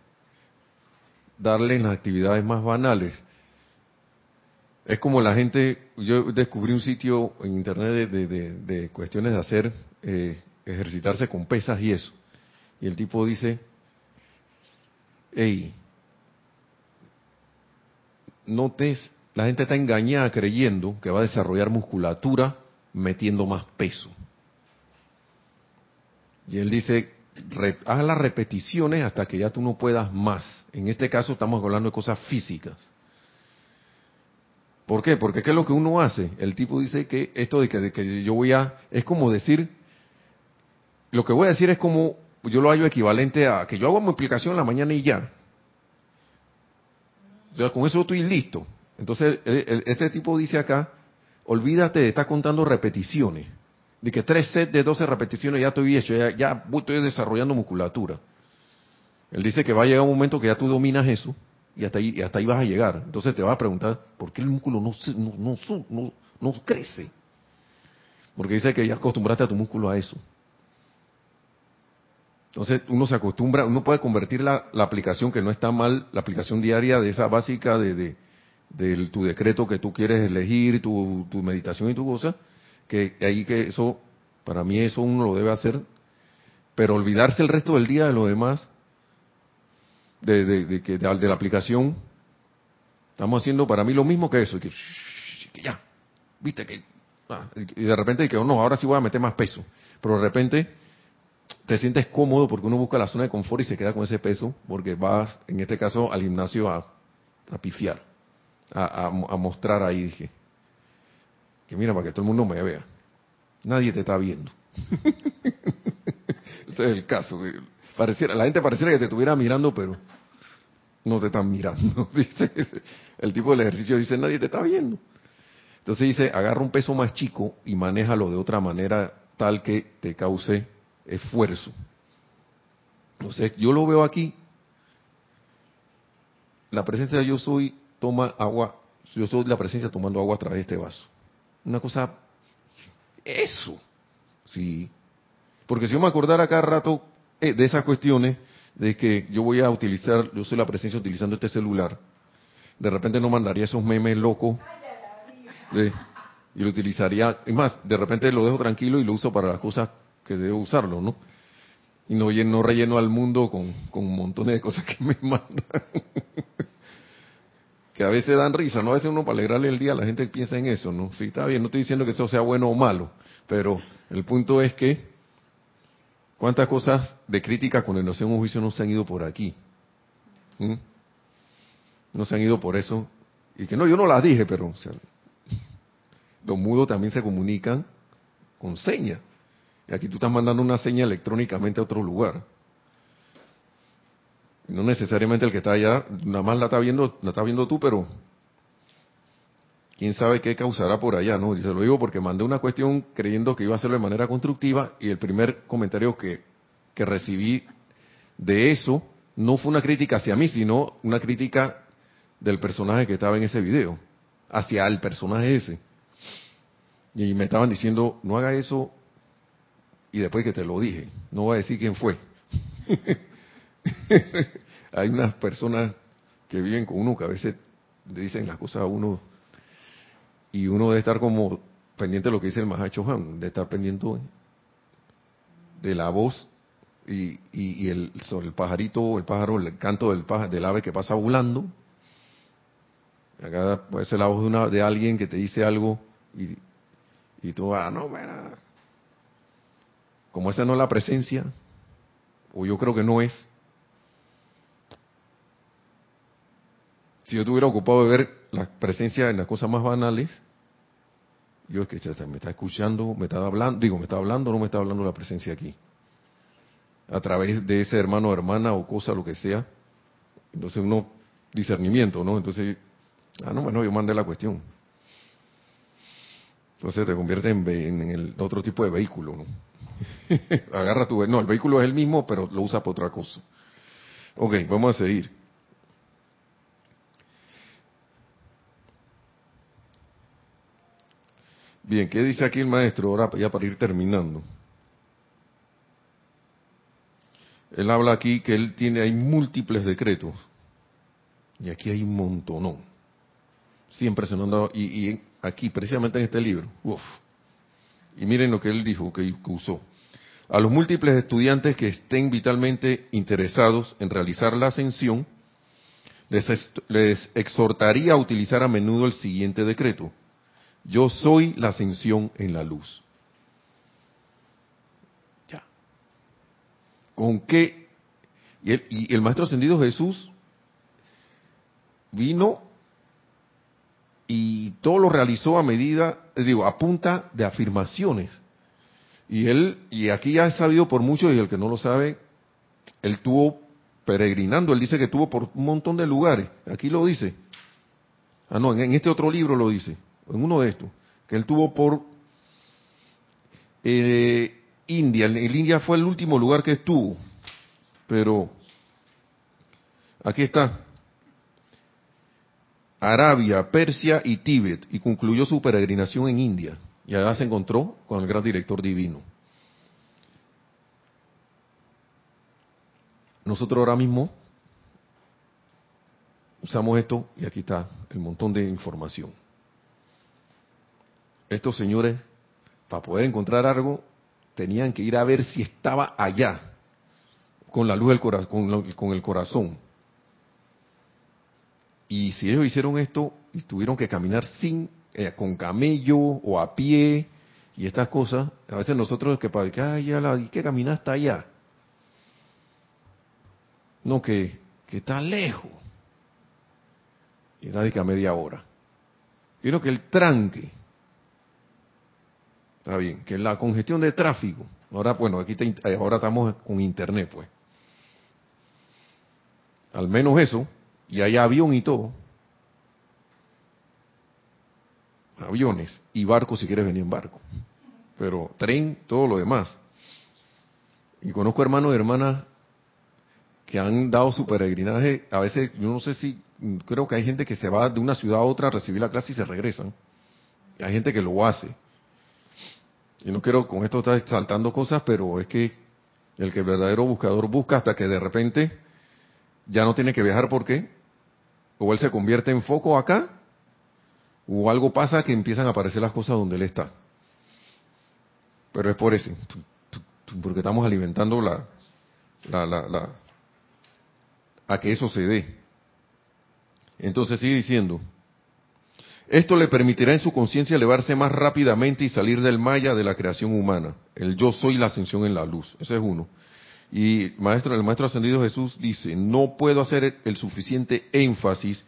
darle en las actividades más banales. Es como la gente, yo descubrí un sitio en internet de, cuestiones de hacer, eh, ejercitarse con pesas y eso. Y el tipo dice, hey, notes, la gente está engañada creyendo que va a desarrollar musculatura metiendo más peso. Y él dice, haz las repeticiones hasta que ya tú no puedas más. En este caso estamos hablando de cosas físicas. ¿Por qué? Porque ¿qué es lo que uno hace? El tipo dice que esto de que, yo voy a... Es como decir... Lo que voy a decir es como... Yo lo hallo equivalente a que yo hago multiplicación en la mañana y ya. O sea, con eso estoy listo. Entonces, este tipo dice acá, olvídate de estar contando repeticiones de que tres sets de 12 repeticiones ya estoy hecho, ya, ya estoy desarrollando musculatura. Él dice que va a llegar un momento que ya tú dominas eso y hasta ahí, y hasta ahí vas a llegar. Entonces te vas a preguntar, ¿por qué el músculo no, no, no, no, crece? Porque dice que ya acostumbraste a tu músculo a eso. Entonces uno se acostumbra, uno puede convertir la, la aplicación que no está mal, la aplicación diaria de esa básica de, de, tu decreto que tú quieres elegir, tu, tu meditación y tu cosa, que ahí que eso, para mí eso uno lo debe hacer, pero olvidarse el resto del día de lo demás, de, de, que, de, la aplicación, estamos haciendo para mí lo mismo que eso, que, ya, viste que, ah, y de repente que, oh, no, ahora sí voy a meter más peso, pero de repente te sientes cómodo porque uno busca la zona de confort y se queda con ese peso, porque vas, en este caso, al gimnasio a, a pifiar, a, mostrar ahí, dije, que mira, para que todo el mundo me vea. Nadie te está viendo. Ese es el caso. Pareciera, la gente pareciera que te estuviera mirando, pero no te están mirando. El tipo del ejercicio dice, nadie te está viendo. Entonces dice, agarra un peso más chico y manéjalo de otra manera tal que te cause esfuerzo. Entonces, yo lo veo aquí. La presencia de yo soy toma agua, yo soy la presencia tomando agua a través de este vaso. Una cosa, eso, sí. Porque si yo me acordara cada rato de esas cuestiones, de que yo voy a utilizar, yo soy la presencia utilizando este celular, de repente no mandaría esos memes locos. y lo utilizaría, es más, de repente lo dejo tranquilo y lo uso para las cosas que debo usarlo, ¿no? Y no, no relleno al mundo con, con montón de cosas que me mandan. que a veces dan risa, ¿no? A veces uno para alegrarle el día la gente piensa en eso, ¿no? Sí, está bien, no estoy diciendo que eso sea bueno o malo, pero el punto es que cuántas cosas de crítica, con el un juicio no se han ido por aquí. ¿Mm? No se han ido por eso. Y que no, yo no las dije, pero los mudos también se comunican con señas. Y aquí tú estás mandando una seña electrónicamente a otro lugar. No necesariamente el que está allá, nada más la está viendo, la está viendo tú, pero quién sabe qué causará por allá, ¿no? Y se lo digo porque mandé una cuestión creyendo que iba a hacerlo de manera constructiva y el primer comentario que, que recibí de eso no fue una crítica hacia mí, sino una crítica del personaje que estaba en ese video, hacia el personaje ese. Y me estaban diciendo, no haga eso y después que te lo dije, no voy a decir quién fue. Hay unas personas que viven con uno que a veces le dicen las cosas a uno y uno debe estar como pendiente de lo que dice el Mahacho Han, de estar pendiente de la voz y, y, el, sobre el pajarito, el pájaro, el canto del, pájaro, del ave que pasa volando. Acá puede ser la voz de, una, de alguien que te dice algo y, y tú, ah, no, mira, como esa no es la presencia, o yo creo que no es, si yo estuviera ocupado de ver la presencia en las cosas más banales, yo es que me está escuchando, me está hablando, digo, me está hablando o no me está hablando la presencia aquí. A través de ese hermano, hermana o cosa, lo que sea. Entonces uno, discernimiento, ¿no? Entonces, ah, no, bueno, yo mandé la cuestión. Entonces te convierte en, en el otro tipo de vehículo, ¿no? Agarra tu... No, el vehículo es el mismo, pero lo usa para otra cosa. Ok, vamos a seguir. Bien, ¿qué dice aquí el maestro? Ahora ya para ir terminando. Él habla aquí que él tiene, hay múltiples decretos. Y aquí hay un montón, ¿no? Siempre se nos y, y aquí, precisamente en este libro, uf. Y miren lo que él dijo, que usó. A los múltiples estudiantes que estén vitalmente interesados en realizar la ascensión, les exhortaría a utilizar a menudo el siguiente decreto yo soy la ascensión en la luz. Ya. ¿Con qué? Y el, y el Maestro Ascendido Jesús vino y todo lo realizó a medida, digo, a punta de afirmaciones. Y él, y aquí ya es sabido por muchos, y el que no lo sabe, él tuvo peregrinando, él dice que tuvo por un montón de lugares. Aquí lo dice. Ah, no, en este otro libro lo dice en uno de estos, que él tuvo por eh, India. El India fue el último lugar que estuvo, pero aquí está. Arabia, Persia y Tíbet, y concluyó su peregrinación en India. Y allá se encontró con el gran director divino. Nosotros ahora mismo usamos esto y aquí está el montón de información estos señores, para poder encontrar algo, tenían que ir a ver si estaba allá, con la luz del corazón, con, el corazón. Y si ellos hicieron esto y tuvieron que caminar sin, eh, con camello o a pie y estas cosas, a veces nosotros que para que, ay, ya ¿y que caminar hasta allá? No, que, que está lejos. Y está a media hora. Quiero que el tranque, está bien, que la congestión de tráfico, ahora, bueno, aquí ahora estamos con internet, pues. Al menos eso, y hay avión y todo. Aviones y barcos si quieres venir en barco. Pero tren, todo lo demás. Y conozco hermanos y hermanas que han dado su peregrinaje. A veces, yo no sé si, creo que hay gente que se va de una ciudad a otra a recibir la clase y se regresan. Hay gente que lo hace. Y no quiero con esto estar saltando cosas, pero es que el que el verdadero buscador busca hasta que de repente ya no tiene que viajar porque o él se convierte en foco acá o algo pasa que empiezan a aparecer las cosas donde él está. Pero es por eso, porque estamos alimentando la, la, la, a que eso se dé. Entonces sigue diciendo, esto le permitirá en su conciencia elevarse más rápidamente y salir del maya de la creación humana. El yo soy la ascensión en la luz. Ese es uno. Y maestro, el maestro ascendido Jesús dice, no puedo hacer el suficiente énfasis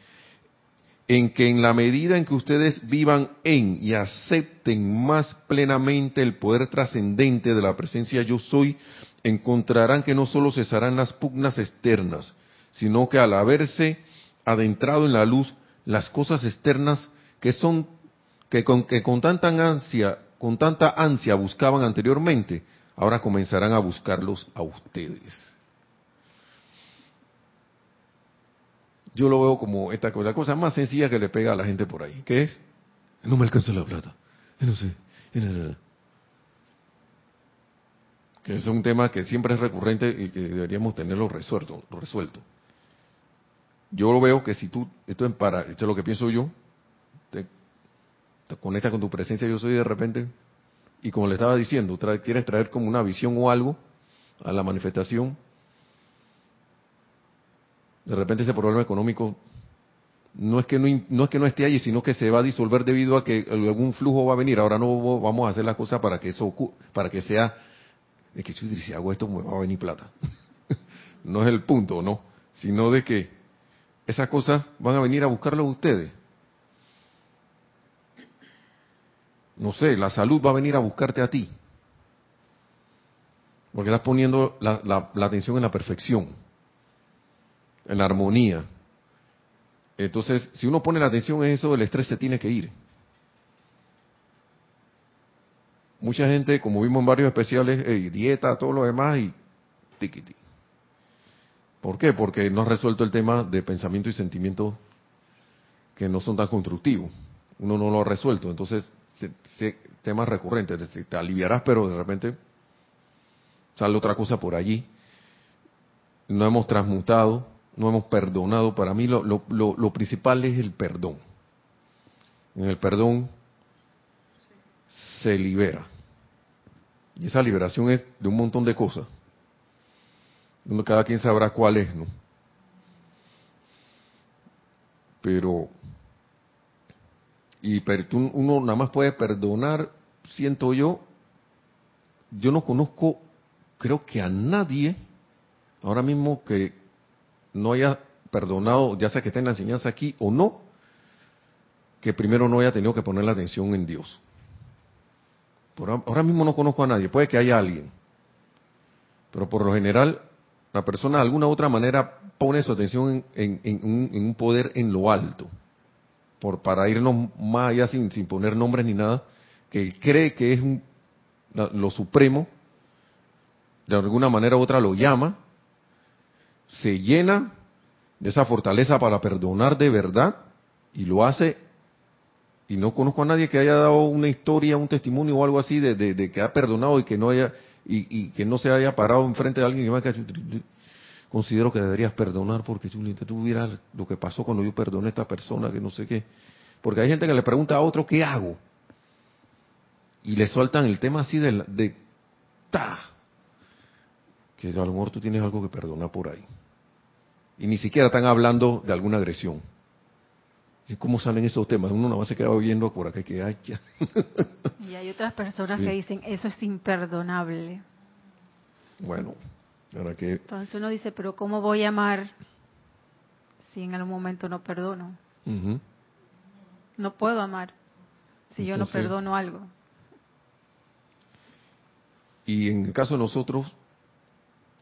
en que en la medida en que ustedes vivan en y acepten más plenamente el poder trascendente de la presencia yo soy, encontrarán que no solo cesarán las pugnas externas, sino que al haberse adentrado en la luz, las cosas externas que son que con, que con tanta ansia, con tanta ansia buscaban anteriormente, ahora comenzarán a buscarlos a ustedes. Yo lo veo como esta cosa, la cosa más sencilla que le pega a la gente por ahí, que es, no me alcanza la plata, no sé, que es un tema que siempre es recurrente y que deberíamos tenerlo resuelto, resuelto. Yo lo veo que si tú, esto es para, esto es lo que pienso yo, te con tu presencia, yo soy de repente, y como le estaba diciendo, quieres traer como una visión o algo a la manifestación, de repente ese problema económico no es que no, no, es que no esté allí, sino que se va a disolver debido a que algún flujo va a venir. Ahora no vamos a hacer las cosas para que eso para que sea de que si hago esto me va a venir plata. no es el punto, no, sino de que esas cosas van a venir a buscarlo ustedes. No sé, la salud va a venir a buscarte a ti. Porque estás poniendo la, atención en la perfección, en la armonía. Entonces, si uno pone la atención en eso, el estrés se tiene que ir. Mucha gente, como vimos en varios especiales, dieta, todo lo demás y tiquiti. ¿Por qué? Porque no ha resuelto el tema de pensamiento y sentimiento que no son tan constructivos. Uno no lo ha resuelto. Entonces, temas recurrentes, te aliviarás, pero de repente sale otra cosa por allí. No hemos transmutado, no hemos perdonado. Para mí lo, lo, principal es el perdón. En el perdón se libera. Y esa liberación es de un montón de cosas. cada quien sabrá cuál es, ¿no? Pero y uno nada más puede perdonar, siento yo, yo no conozco, creo que a nadie, ahora mismo que no haya perdonado, ya sea que esté en la enseñanza aquí o no, que primero no haya tenido que poner la atención en Dios. ahora mismo no conozco a nadie, puede que haya alguien, pero por lo general la persona de alguna u otra manera pone su atención en un poder en lo alto por para irnos más allá sin, sin poner nombres ni nada, que cree que es lo supremo, de alguna manera u otra lo llama, se llena de esa fortaleza para perdonar de verdad y lo hace y no conozco a nadie que haya dado una historia, un testimonio o algo así de, que ha perdonado y que no haya y, que no se haya parado enfrente de alguien y va a considero que deberías perdonar porque tú tuvieras lo que pasó cuando yo perdoné a esta persona, que no sé qué. Porque hay gente que le pregunta a otro, ¿qué hago? Y le sueltan el tema así de, de ta, que a lo mejor tú tienes algo que perdonar por ahí. Y ni siquiera están hablando de alguna agresión. ¿Y cómo salen esos temas? Uno nada más se queda oyendo por acá que hay. y hay otras personas que dicen, eso es imperdonable. Bueno, entonces uno dice, pero ¿cómo voy a amar si en algún momento no perdono? No puedo amar si yo no perdono algo. Y en el caso de nosotros,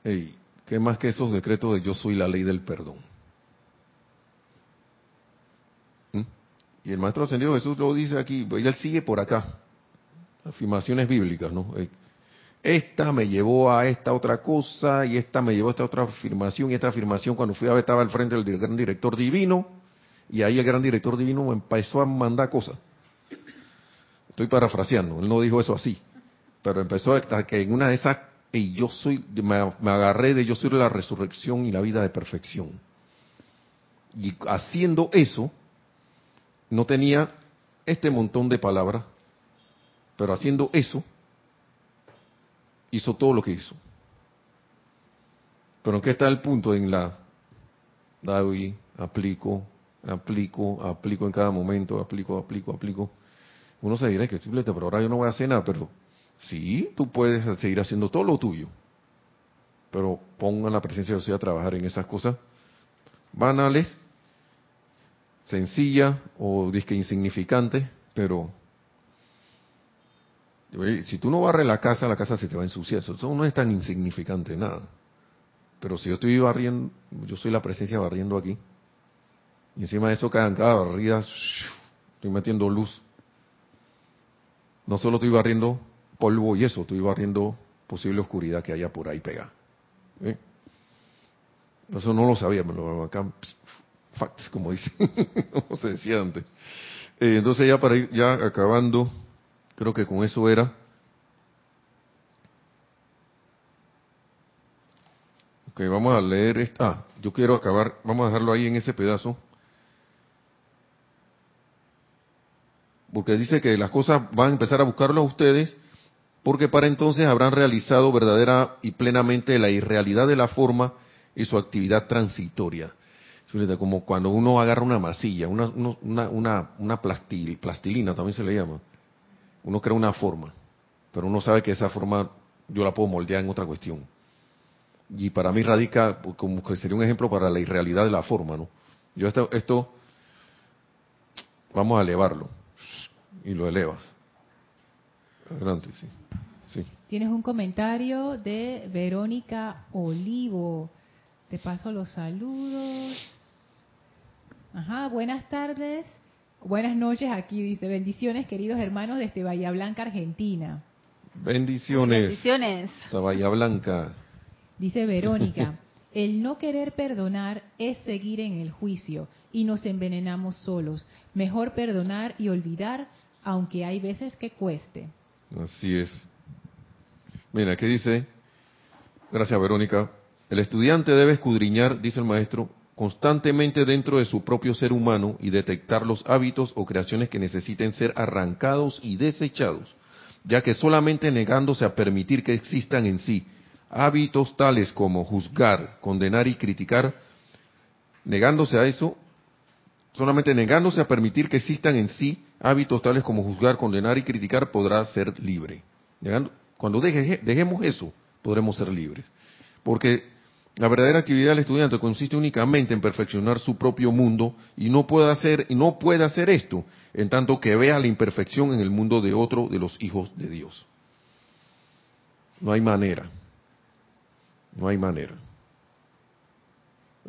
hey, ¿qué más que esos decretos de yo soy la ley del perdón? ¿Mm? Y el Maestro Ascendido Jesús lo dice aquí, y él sigue por acá. Afirmaciones bíblicas, ¿no? Esta me llevó a esta otra cosa, y esta me llevó a esta otra afirmación, y esta afirmación cuando fui a ver estaba al frente del gran director divino, y ahí el gran director divino me empezó a mandar cosas. Estoy parafraseando, él no dijo eso así, pero empezó hasta que en una de esas, y yo soy, me, agarré de yo soy la resurrección y la vida de perfección. Y haciendo eso, no tenía este montón de palabras, pero haciendo eso, hizo todo lo que hizo. Pero ¿en qué está el punto? En la, David, aplico, aplico, aplico en cada momento, aplico, aplico, aplico. Uno se dirá que pero ahora yo no voy a hacer nada, pero sí, tú puedes seguir haciendo todo lo tuyo. Pero pongan la presencia de Dios a trabajar en esas cosas banales, sencillas o disque insignificantes, pero si tú no barres la casa, la casa se te va a ensuciar. Eso no es tan insignificante nada. Pero si yo estoy barriendo, yo soy la presencia barriendo aquí, y encima de eso cada, cada barrida estoy metiendo luz. No solo estoy barriendo polvo y eso, estoy barriendo posible oscuridad que haya por ahí pegada. ¿Eh? Eso no lo sabía, me lo acá, facts, como dice, como se decía antes. Eh, entonces ya para ir ya acabando, creo que con eso era. Ok, vamos a leer esta. Ah, yo quiero acabar, vamos a dejarlo ahí en ese pedazo. porque dice que las cosas van a empezar a buscarlo a ustedes, porque para entonces habrán realizado verdadera y plenamente la irrealidad de la forma y su actividad transitoria. Como cuando uno agarra una masilla, una, una, una, plastilina también se le llama. Uno crea una forma, pero uno sabe que esa forma yo la puedo moldear en otra cuestión. Y para mí radica como que sería un ejemplo para la irrealidad de la forma, ¿no? Yo esto, esto vamos a elevarlo y lo elevas. Adelante, sí. Tienes un comentario de Verónica Olivo. Te paso los saludos. Ajá, buenas tardes. Buenas noches aquí, dice. Bendiciones, queridos hermanos desde Bahía Blanca, Argentina. Bendiciones. Bendiciones. Hasta Bahía Blanca. Dice Verónica, el no querer perdonar es seguir en el juicio y nos envenenamos solos. Mejor perdonar y olvidar aunque hay veces que cueste. Así es. Mira, ¿qué dice? Gracias, Verónica. El estudiante debe escudriñar, dice el maestro, constantemente dentro de su propio ser humano y detectar los hábitos o creaciones que necesiten ser arrancados y desechados, ya que solamente negándose a permitir que existan en sí hábitos tales como juzgar, condenar y criticar, negándose a eso, solamente negándose a permitir que existan en sí hábitos tales como juzgar, condenar y criticar, podrá ser libre. Cuando dejemos eso, podremos ser libres. Porque la verdadera actividad del estudiante consiste únicamente en perfeccionar su propio mundo y no puede hacer y no puede hacer esto en tanto que vea la imperfección en el mundo de otro de los hijos de Dios. No hay manera. No hay manera.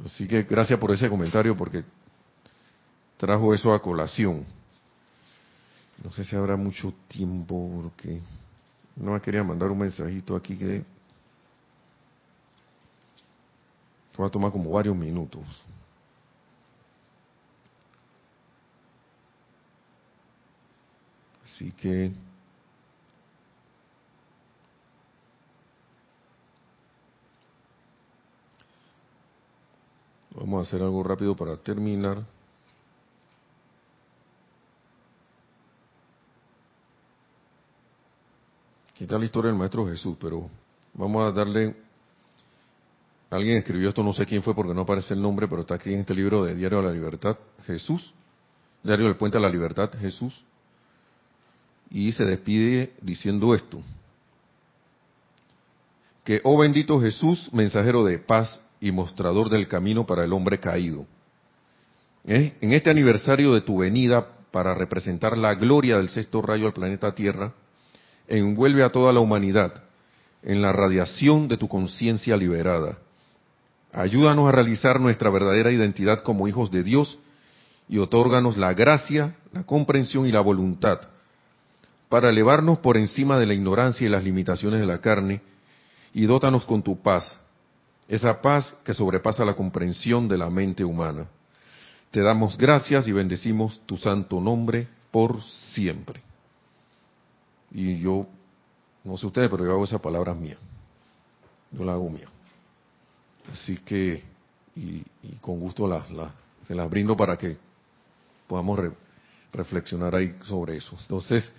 Así que gracias por ese comentario porque trajo eso a colación. No sé si habrá mucho tiempo porque no me quería mandar un mensajito aquí que va a tomar como varios minutos. Así que vamos a hacer algo rápido para terminar. Está la historia del Maestro Jesús, pero vamos a darle... Alguien escribió esto, no sé quién fue porque no aparece el nombre, pero está aquí en este libro de Diario de la Libertad, Jesús, Diario del Puente a la Libertad, Jesús, y se despide diciendo esto, que, oh bendito Jesús, mensajero de paz y mostrador del camino para el hombre caído, En este aniversario de tu venida para representar la gloria del sexto rayo al planeta Tierra, envuelve a toda la humanidad en la radiación de tu conciencia liberada. Ayúdanos a realizar nuestra verdadera identidad como hijos de Dios y otórganos la gracia, la comprensión y la voluntad para elevarnos por encima de la ignorancia y las limitaciones de la carne y dótanos con tu paz, esa paz que sobrepasa la comprensión de la mente humana. Te damos gracias y bendecimos tu santo nombre por siempre. Y yo, no sé ustedes, pero yo hago esa palabra mía. Yo la hago mía. Así que, y, con gusto se las brindo para que podamos reflexionar ahí sobre eso. Entonces,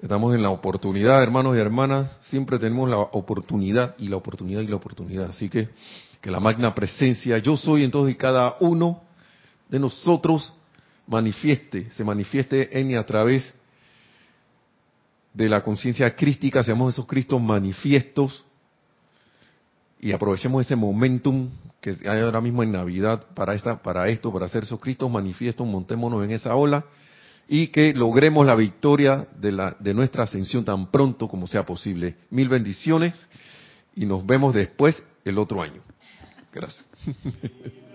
estamos en la oportunidad, hermanos y hermanas, siempre tenemos la oportunidad y la oportunidad y la oportunidad. Así que, que la magna presencia, yo soy entonces y cada uno de nosotros manifieste, se manifieste en y a través de la conciencia crística, seamos esos Cristos manifiestos y aprovechemos ese momentum que hay ahora mismo en Navidad para esta, para esto, para hacer esos Cristos manifiestos, montémonos en esa ola y que logremos la victoria de, la, de nuestra ascensión tan pronto como sea posible. Mil bendiciones y nos vemos después el otro año. Gracias.